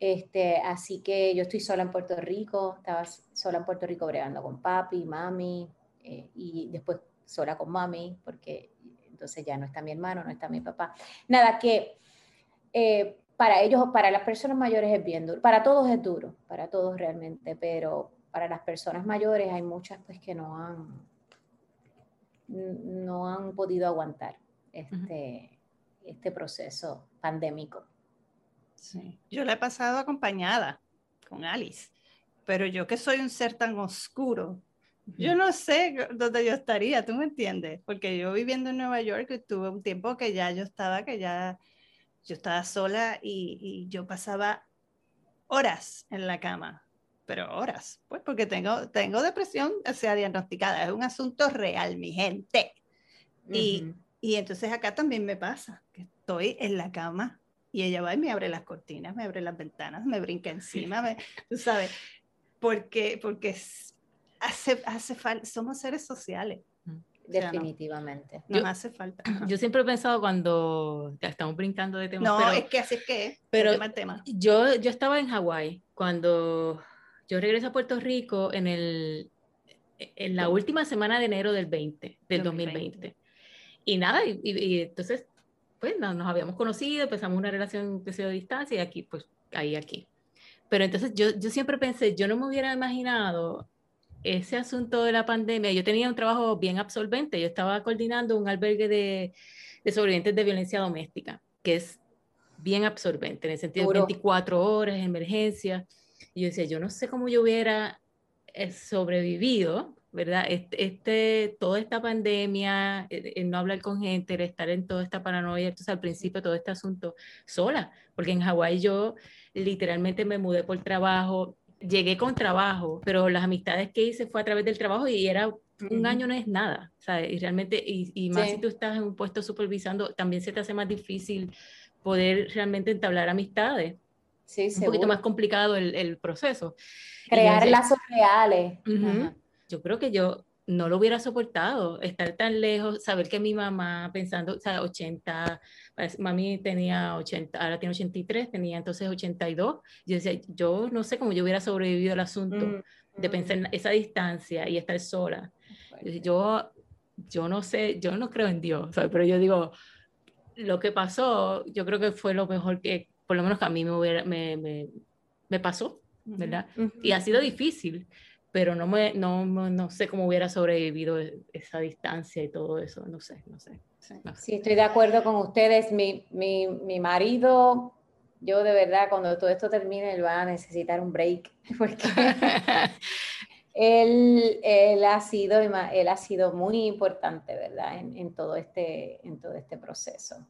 este, así que yo estoy sola en Puerto Rico, estaba sola en Puerto Rico bregando con papi, mami, eh, y después sola con mami, porque entonces ya no está mi hermano, no está mi papá. Nada, que eh, para ellos, para las personas mayores es bien duro, para todos es duro, para todos realmente, pero para las personas mayores hay muchas pues que no han, no han podido aguantar este, este proceso pandémico. Sí. Yo la he pasado acompañada con Alice, pero yo que soy un ser tan oscuro, yo no sé dónde yo estaría, ¿tú me entiendes? Porque yo viviendo en Nueva York tuve un tiempo que ya yo estaba, que ya yo estaba sola y, y yo pasaba horas en la cama, pero horas, pues porque tengo, tengo depresión, o sea, diagnosticada, es un asunto real, mi gente. y, y entonces acá también me pasa, que estoy en la cama y ella va y me abre las cortinas, me abre las ventanas, me brinca encima, me, tú sabes, porque, porque hace, hace falta, somos seres sociales. Definitivamente. Nos hace falta. Yo siempre he pensado cuando ya estamos brincando de tema. No, es que así es que. Pero tema, tema. Yo, yo estaba en Hawái cuando yo regreso a Puerto Rico en, el, en la última semana de enero del 20, del 2020. Y nada, y, y, entonces pues no, nos habíamos conocido, empezamos una relación de de distancia y aquí, pues, ahí, aquí. Pero entonces yo, yo siempre pensé, yo no me hubiera imaginado ese asunto de la pandemia. Yo tenía un trabajo bien absorbente, yo estaba coordinando un albergue de, de sobrevivientes de violencia doméstica, que es bien absorbente, en el sentido de 24 horas, emergencia. Y yo decía, yo no sé cómo yo hubiera eh, sobrevivido ¿verdad? Este, este, toda esta pandemia, el, no hablar con gente, el estar en toda esta paranoia, entonces al principio todo este asunto sola, porque en Hawái yo literalmente me mudé por trabajo, llegué con trabajo, pero las amistades que hice fue a través del trabajo y era un año no es nada, ¿sabes? Y realmente, y, y más si tú estás en un puesto supervisando, también se te hace más difícil poder realmente entablar amistades. Sí, un poquito más complicado el, el proceso. Crear lazos reales yo creo que yo no lo hubiera soportado, estar tan lejos, saber que mi mamá pensando, o sea, 80, pues, mami tenía 80, ahora tiene 83, tenía entonces 82, yo decía, yo no sé cómo yo hubiera sobrevivido al asunto mm, de pensar en mm. esa distancia y estar sola. Yo, yo no sé, yo no creo en Dios, pero yo digo, lo que pasó, yo creo que fue lo mejor que, por lo menos que a mí me, hubiera, me, me, me pasó, ¿verdad? Y ha sido difícil, pero no, me, no, no, sé cómo hubiera sobrevivido e, esa distancia y todo eso, no sé, no sé. Sí, estoy de acuerdo con ustedes. Mi, mi, mi, marido, yo de verdad, cuando todo esto termine, él va a necesitar un break, porque él, él, ha sido, él ha sido muy importante, ¿verdad? En, en todo, este, en todo este proceso.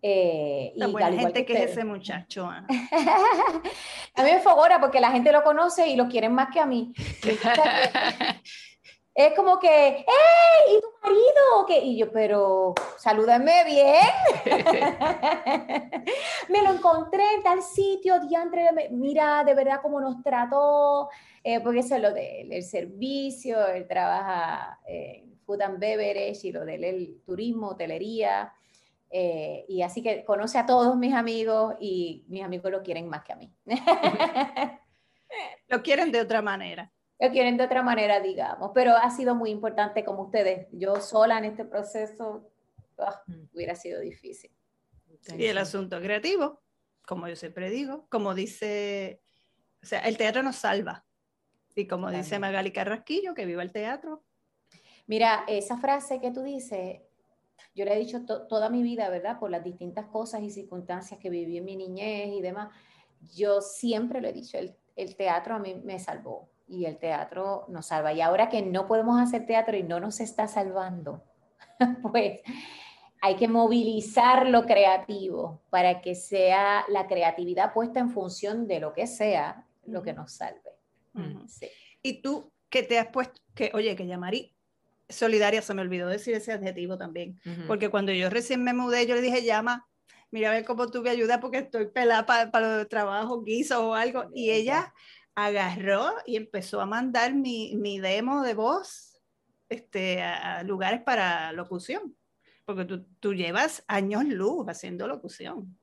Eh, y buena gente que, es ese muchacho. a mí me favora porque la gente lo conoce y lo quieren más que a mí. es como que, ¡Ey! ¿Y tu marido? ¿Qué? Y yo, pero salúdame bien. me lo encontré en tal sitio, diantre, mira de verdad cómo nos trató, eh, porque eso es lo del servicio, él trabaja en food and beverage y lo del turismo, hotelería. Eh, y así que conoce a todos mis amigos y mis amigos lo quieren más que a mí. lo quieren de otra manera. Lo quieren de otra manera, digamos, pero ha sido muy importante como ustedes. Yo sola en este proceso ah, mm. hubiera sido difícil. Y el asunto creativo, como yo siempre digo, como dice, o sea, el teatro nos salva. Y como dice Magali Carrasquillo, que viva el teatro. Mira, esa frase que tú dices, yo le he dicho toda mi vida, ¿verdad? Por las distintas cosas y circunstancias que viví en mi niñez y demás, yo siempre le he dicho, el, el teatro a mí me salvó y el teatro nos salva. Y ahora que no podemos hacer teatro y no nos está salvando, pues hay que movilizar lo creativo para que sea la creatividad puesta en función de lo que sea lo que nos salve. Y tú, que te has puesto, que oye, que llamarí solidaria, se me olvidó decir ese adjetivo también, porque cuando yo recién me mudé, yo le dije, llama, mira a ver cómo tú me ayudas porque estoy pelada para, para los trabajos, guisos o algo, y ella agarró y empezó a mandar mi, mi demo de voz este, a, lugares para locución, porque tú, tú llevas años luz haciendo locución.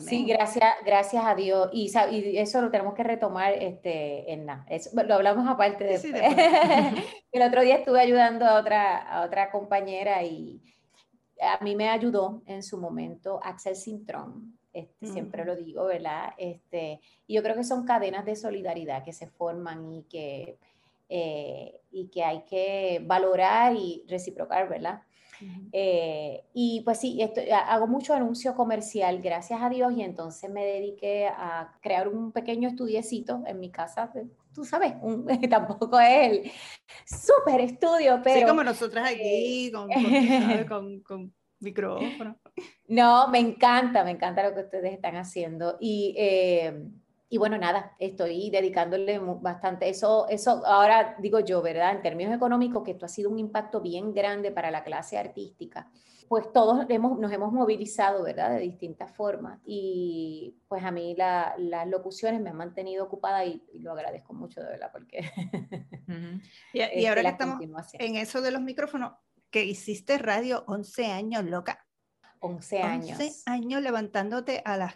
Sí, gracias, gracias a Dios. Y, y, eso lo tenemos que retomar este, en nada. Lo hablamos aparte de Sí, El otro día estuve ayudando a otra, a otra compañera y a mí me ayudó en su momento Axel Sintrón. Este, Siempre lo digo, ¿verdad? Este, y yo creo que son cadenas de solidaridad que se forman y que, eh, y que hay que valorar y reciprocar, ¿verdad? Eh, y pues sí, hago mucho anuncio comercial, gracias a Dios, y entonces me dediqué a crear un pequeño estudiecito en mi casa. Pues, tú sabes, tampoco es el súper estudio, pero... Sí, como nosotras aquí, con, con, con, micrófono. No, me encanta, me encanta lo que ustedes están haciendo. Y... Eh, y bueno, nada, estoy dedicándole bastante. Eso, eso ahora digo yo, ¿verdad? En términos económicos, que esto ha sido un impacto bien grande para la clase artística. Pues todos hemos, nos hemos movilizado, ¿verdad? De distintas formas. Y pues a mí las locuciones me han mantenido ocupada y, lo agradezco mucho, de verdad, porque... y, y, ahora que estamos en eso de los micrófonos, que hiciste radio 11 años, loca. 11 años. 11 años levantándote a las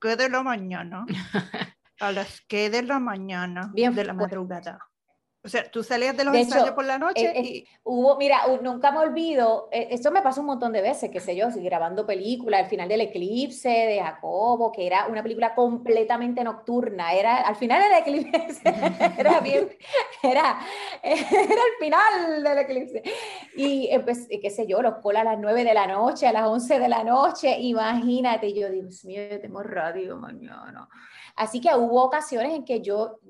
¿Qué de la mañana? A las que de la mañana, Bien, de la madrugada. O sea, tú salías de los ensayos por la noche eh, eh, y... Hubo, mira, nunca me olvido, eh, esto me pasó un montón de veces, qué sé yo, grabando películas, al final del eclipse de Jacobo, que era una película completamente nocturna, era, al final del eclipse, era bien, era, era el final del eclipse. Y pues, qué sé yo, los cola a las 9 de la noche, a las 11 de la noche, imagínate, yo, Dios mío, tengo radio mañana. Así que hubo ocasiones en que yo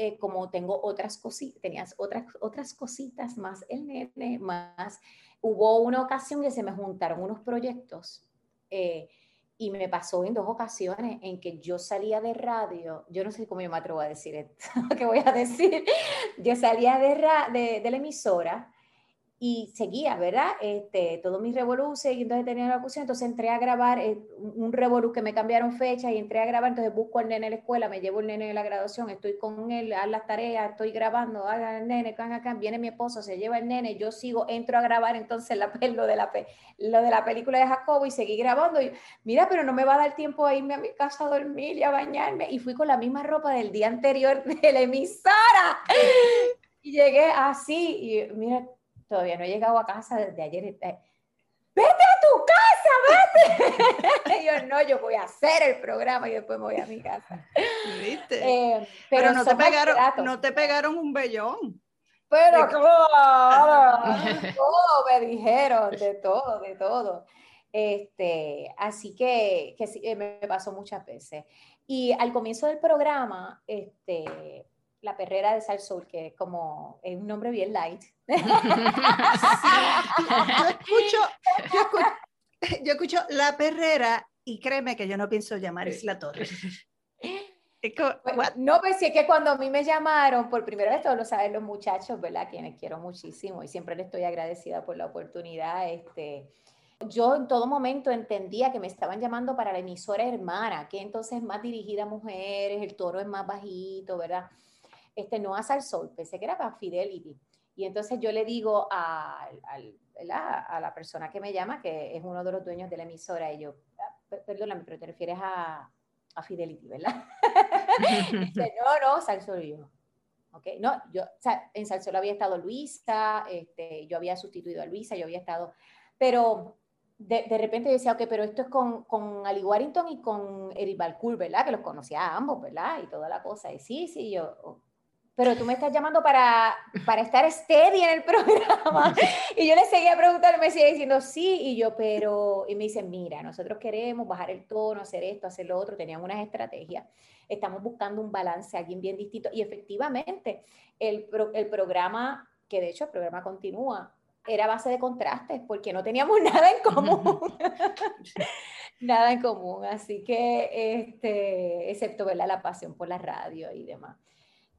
eh, como tengo otras cositas, tenías otras, otras cositas más el nene, más hubo una ocasión que se me juntaron unos proyectos eh, y me pasó en dos ocasiones en que yo salía de radio, yo no sé cómo yo me atrevo a decir esto, que voy a decir, yo salía de, de, de la emisora y seguía, ¿verdad? Este, todos mis revoluces, y entonces tenía la cuestión, entonces entré a grabar eh, un revolú que me cambiaron fecha y entré a grabar, entonces busco al nene en la escuela, me llevo el nene de la graduación, estoy con él, haz las tareas, estoy grabando, haga el nene, acá, acá, viene mi esposo, se lleva el nene, yo sigo, entro a grabar entonces la, lo, de la, lo de la película de Jacobo y seguí grabando, y mira, pero no me va a dar tiempo a irme a mi casa a dormir y a bañarme, y fui con la misma ropa del día anterior de la emisora, y llegué así, y mira, todavía no he llegado a casa desde ayer. ¡Vete a tu casa! vete. yo, no, yo voy a hacer el programa y después me voy a mi casa. ¿Viste? Eh, pero, no, te pegaron, no te pegaron un vellón. Pero claro, todo me dijeron, de todo, de todo. Este, así que, que sí, me pasó muchas veces. Y al comienzo del programa, este, la perrera de Salsoul, que es como, es un nombre bien light. yo, escucho, yo, escucho, la perrera y créeme que yo no pienso llamar Isla Torres. Pues, no, pues sí, es que cuando a mí me llamaron, por primera vez todos lo saben los muchachos, ¿verdad? Quienes quiero muchísimo y siempre les estoy agradecida por la oportunidad. Este, yo en todo momento entendía que me estaban llamando para la emisora hermana, que entonces es más dirigida a mujeres, el toro es más bajito, ¿verdad? Este, no a Sol, pensé que era para Fidelity. Y entonces yo le digo a, a, la persona que me llama, que es uno de los dueños de la emisora, y yo, ah, perdóname, pero te refieres a, a Fidelity, ¿verdad? No, no, Salsol yo. Okay. No, yo, en Salsol había estado Luisa, este, yo había sustituido a Luisa, yo había estado, pero de, de, repente decía, ok, pero esto es con, con Ali Warrington y con Eric Balcour, ¿verdad? Que los conocía a ambos, ¿verdad? Y toda la cosa. Y sí, sí, yo, pero tú me estás llamando para, para estar steady en el programa. Y yo le seguía preguntando, me seguía diciendo sí, y yo, pero, y me dicen, mira, nosotros queremos bajar el tono, hacer esto, hacer lo otro, tenían unas estrategias, estamos buscando un balance, alguien bien distinto. Y efectivamente, el, el programa, que de hecho el programa continúa, era base de contrastes porque no teníamos nada en común. nada en común. Así que, este, excepto ¿verdad? la pasión por la radio y demás.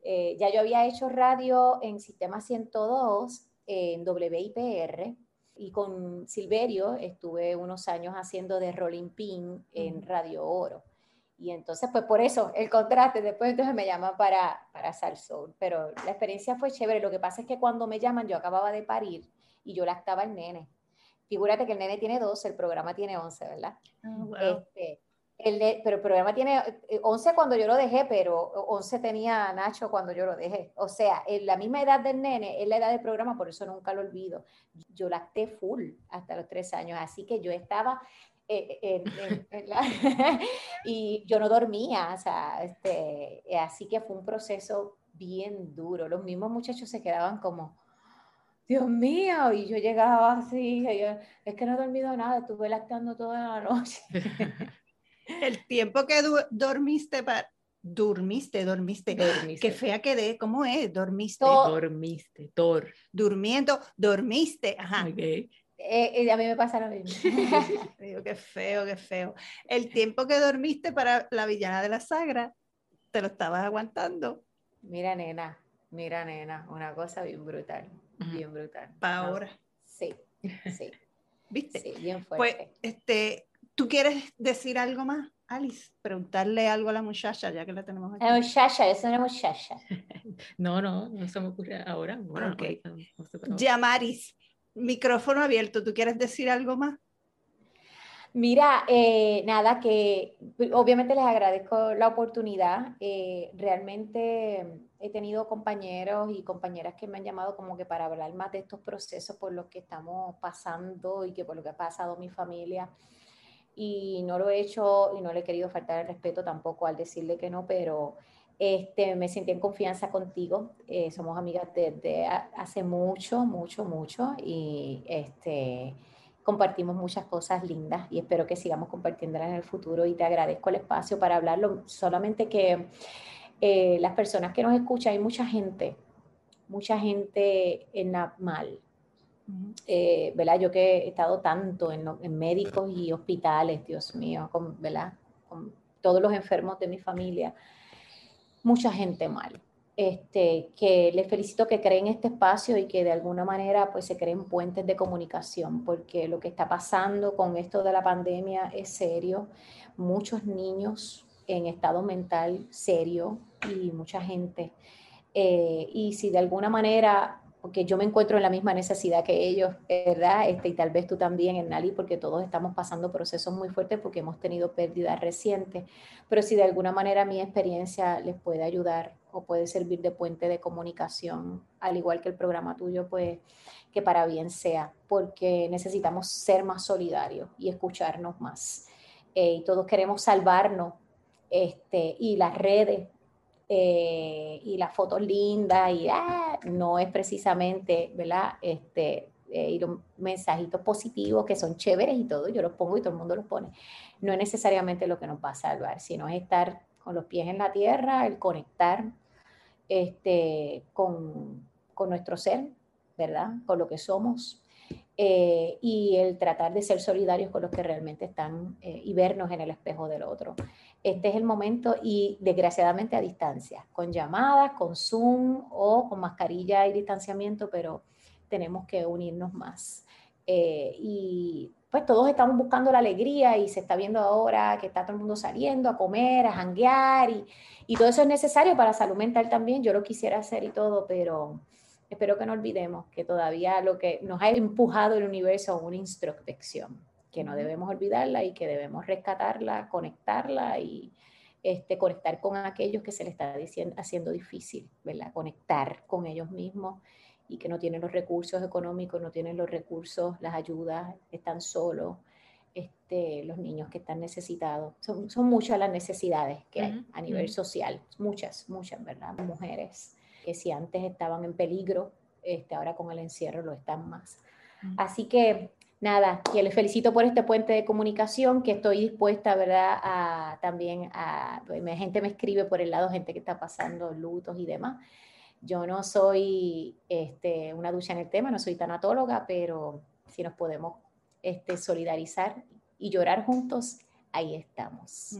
Eh, ya yo había hecho radio en Sistema 102, en WIPR, y con Silverio estuve unos años haciendo de Rolling Pin en Radio Oro. Y entonces, pues por eso, el contraste, después entonces me llaman para, para Salsoul. Pero la experiencia fue chévere. Lo que pasa es que cuando me llaman, yo acababa de parir y yo lactaba el nene. Figúrate que el nene tiene 12, el programa tiene 11, ¿verdad? Oh, este, el pero el programa tiene 11 eh, cuando yo lo dejé, pero 11 tenía Nacho cuando yo lo dejé. O sea, en la misma edad del nene es la edad del programa, por eso nunca lo olvido. Yo lacté full hasta los 3 años, así que yo estaba eh, y yo no dormía, o sea, este, así que fue un proceso bien duro. Los mismos muchachos se quedaban como, Dios mío, y yo llegaba así, es que no he dormido nada, estuve lactando toda la noche. El tiempo que dormiste para... Dormiste, dormiste, dormiste. Qué fea quedé, ¿cómo es? Dormiste. dormiste, tor. Durmiendo, dormiste, ajá. Eh, eh, a mí me pasa lo mismo. Digo, qué feo, qué feo. El tiempo que dormiste para la villana de la sagra, te lo estabas aguantando. Mira, nena, mira, nena, una cosa bien brutal bien brutal. Para ahora. Sí, sí. ¿Viste? Sí, bien pues, fuerte. Pues, este, ¿tú quieres decir algo más, Alice? Preguntarle algo a la muchacha, ya que la tenemos aquí. La muchacha, eso no es muchacha. no, no, no se me ocurre ahora. Bueno, okay. Yamaris, micrófono abierto, ¿tú quieres decir algo más? Mira, eh, nada, que obviamente les agradezco la oportunidad. Eh, realmente he tenido compañeros y compañeras que me han llamado como que para hablar más de estos procesos por los que estamos pasando y que por lo que ha pasado mi familia. Y no lo he hecho y no le he querido faltar el respeto tampoco al decirle que no, pero este, me sentí en confianza contigo. Eh, somos amigas desde hace mucho, mucho, mucho y este, compartimos muchas cosas lindas y espero que sigamos compartiéndolas en el futuro y te agradezco el espacio para hablarlo. Solamente que eh, las personas que nos escuchan, hay mucha gente, mucha gente en la mal. Eh, ¿verdad? Yo que he estado tanto en, médicos y hospitales, Dios mío, con, ¿verdad? con todos los enfermos de mi familia, mucha gente mal. Este, que les felicito que creen este espacio y que de alguna manera pues se creen puentes de comunicación, porque lo que está pasando con esto de la pandemia es serio. Muchos niños en estado mental serio y mucha gente. Eh, y si de alguna manera, porque yo me encuentro en la misma necesidad que ellos, ¿verdad? Este, y tal vez tú también, Ernali, porque todos estamos pasando procesos muy fuertes porque hemos tenido pérdidas recientes, pero si de alguna manera mi experiencia les puede ayudar o puede servir de puente de comunicación, al igual que el programa tuyo, pues que para bien sea, porque necesitamos ser más solidarios y escucharnos más. Eh, y todos queremos salvarnos, este, y las redes eh, y las fotos lindas, y ah, no es precisamente, ¿verdad? Este, eh, y los mensajitos positivos que son chéveres y todo, yo los pongo y todo el mundo los pone. No es necesariamente lo que nos va a salvar, sino es estar con los pies en la tierra, el conectar este, con, con nuestro ser, ¿verdad? Con lo que somos. Eh, y el tratar de ser solidarios con los que realmente están eh, y vernos en el espejo del otro. Este es el momento y desgraciadamente a distancia, con llamadas, con Zoom o con mascarilla y distanciamiento, pero tenemos que unirnos más. Eh, y pues todos estamos buscando la alegría y se está viendo ahora que está todo el mundo saliendo a comer, a janguear y, todo eso es necesario para salud mental también. Yo lo quisiera hacer y todo, pero espero que no olvidemos que todavía lo que nos ha empujado el universo a una introspección, que no debemos olvidarla y que debemos rescatarla, conectarla y este, conectar con aquellos que se le está diciendo, haciendo difícil, ¿verdad? Conectar con ellos mismos y que no tienen los recursos económicos, no tienen los recursos, las ayudas, están solos, este, los niños que están necesitados. Son, son muchas las necesidades que hay a nivel social, muchas, muchas, ¿verdad? Mujeres que si antes estaban en peligro, este, ahora con el encierro lo están más. Así que nada, que les felicito por este puente de comunicación, que estoy dispuesta, ¿verdad? A, también a, pues, gente me escribe por el lado, gente que está pasando lutos y demás. Yo no soy este, una ducha en el tema, no soy tanatóloga, pero si nos podemos este, solidarizar y llorar juntos, ahí estamos.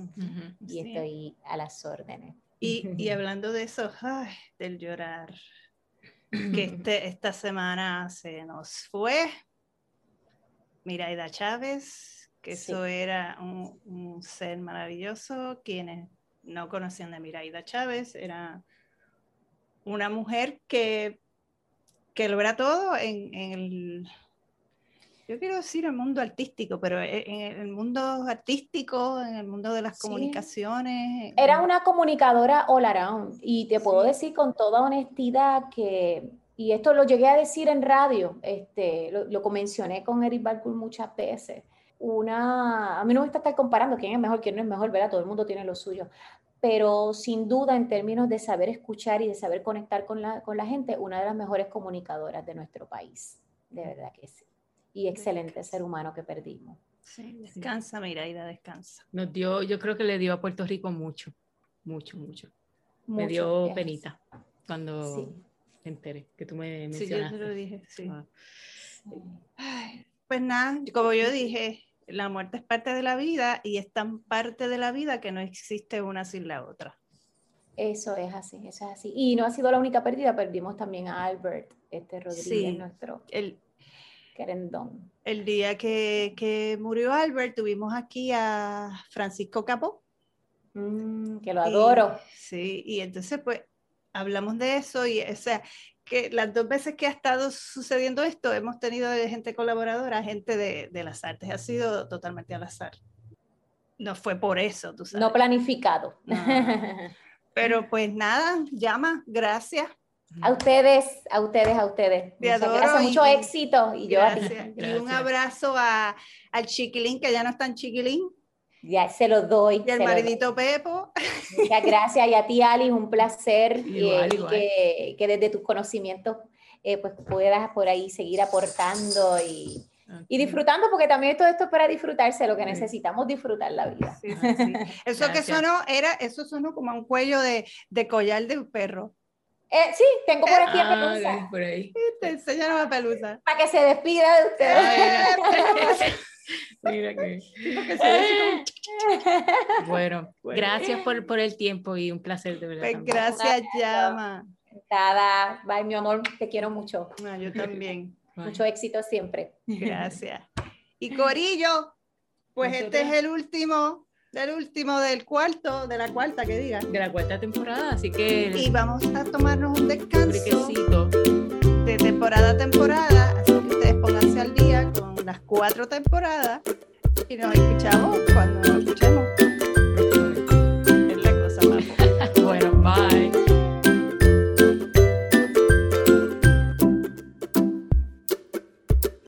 Y estoy a las órdenes. Y, y hablando de eso, ay, del llorar, que este, esta semana se nos fue Miraida Chávez, que eso era un, un, ser maravilloso. Quienes no conocían de Miraida Chávez, era una mujer que, que logra todo en, en el yo quiero decir el mundo artístico, pero e, en el mundo artístico, en el mundo de las comunicaciones. Era una comunicadora all around y te puedo decir con toda honestidad que, y esto lo llegué a decir en radio, este, lo, lo mencioné con Eric Balcour muchas veces, una, a mí no me gusta estar comparando quién es mejor, quién no es mejor, ¿verdad? Todo el mundo tiene lo suyo, pero sin duda en términos de saber escuchar y de saber conectar con la, con la gente, una de las mejores comunicadoras de nuestro país, de verdad que sí. Y excelente ser humano que perdimos. Sí, descansa, Miraida, descansa. Nos dio, yo creo que le dio a Puerto Rico mucho, mucho, mucho. me dio penita cuando sí. Me enteré que tú me mencionaste. Sí, yo te lo dije, sí. Ah. Ay, pues nada, como yo dije, la muerte es parte de la vida y es tan parte de la vida que no existe una sin la otra. Eso es así, eso es así. Y no ha sido la única pérdida, perdimos también a Albert este Rodríguez, sí, nuestro el, querendón. El día que, que, murió Albert, tuvimos aquí a Francisco Capó. Mm, que lo adoro. Y, sí, y entonces pues hablamos de eso y o sea, que las dos veces que ha estado sucediendo esto, hemos tenido de gente colaboradora, gente de, de, las artes, ha sido totalmente al azar. No fue por eso, tú sabes. No planificado. No. Pero pues nada, llama, gracias. A ustedes, a ustedes, a ustedes. Te adoro gracias, mucho y, éxito. Y yo gracias. a ti. Y un abrazo a, al chiquilín, que ya no es tan chiquilín. Ya se los doy. Y el maridito Pepo. Muchas gracias. Y a ti, Ali, un placer igual, y, igual. Que, que, desde tus conocimientos eh, pues puedas por ahí seguir aportando y, okay. y, disfrutando, porque también todo esto es para disfrutarse, lo que sí. necesitamos disfrutar la vida. Sí, sí, eso gracias. que sonó, era, eso sonó como un cuello de, de collar de un perro. Eh, sí, tengo por aquí ah, a Pelusa. Por ahí. Te enseñaron a Pelusa. Para que se despida de ustedes. Mira que... bueno, gracias por, por, el tiempo y un placer de verdad. Pues gracias, Llama. Nada, bye, mi amor, te quiero mucho. No, yo también. Mucho éxito siempre. Gracias. Y Corillo, pues este es el último del último, del cuarto, de la cuarta, que diga. De la cuarta temporada, así que... Y vamos a tomarnos un descanso de temporada a temporada, así que ustedes pónganse al día unas cuatro temporadas y nos escuchamos cuando nos escuchemos. Es la cosa más. bueno, bye.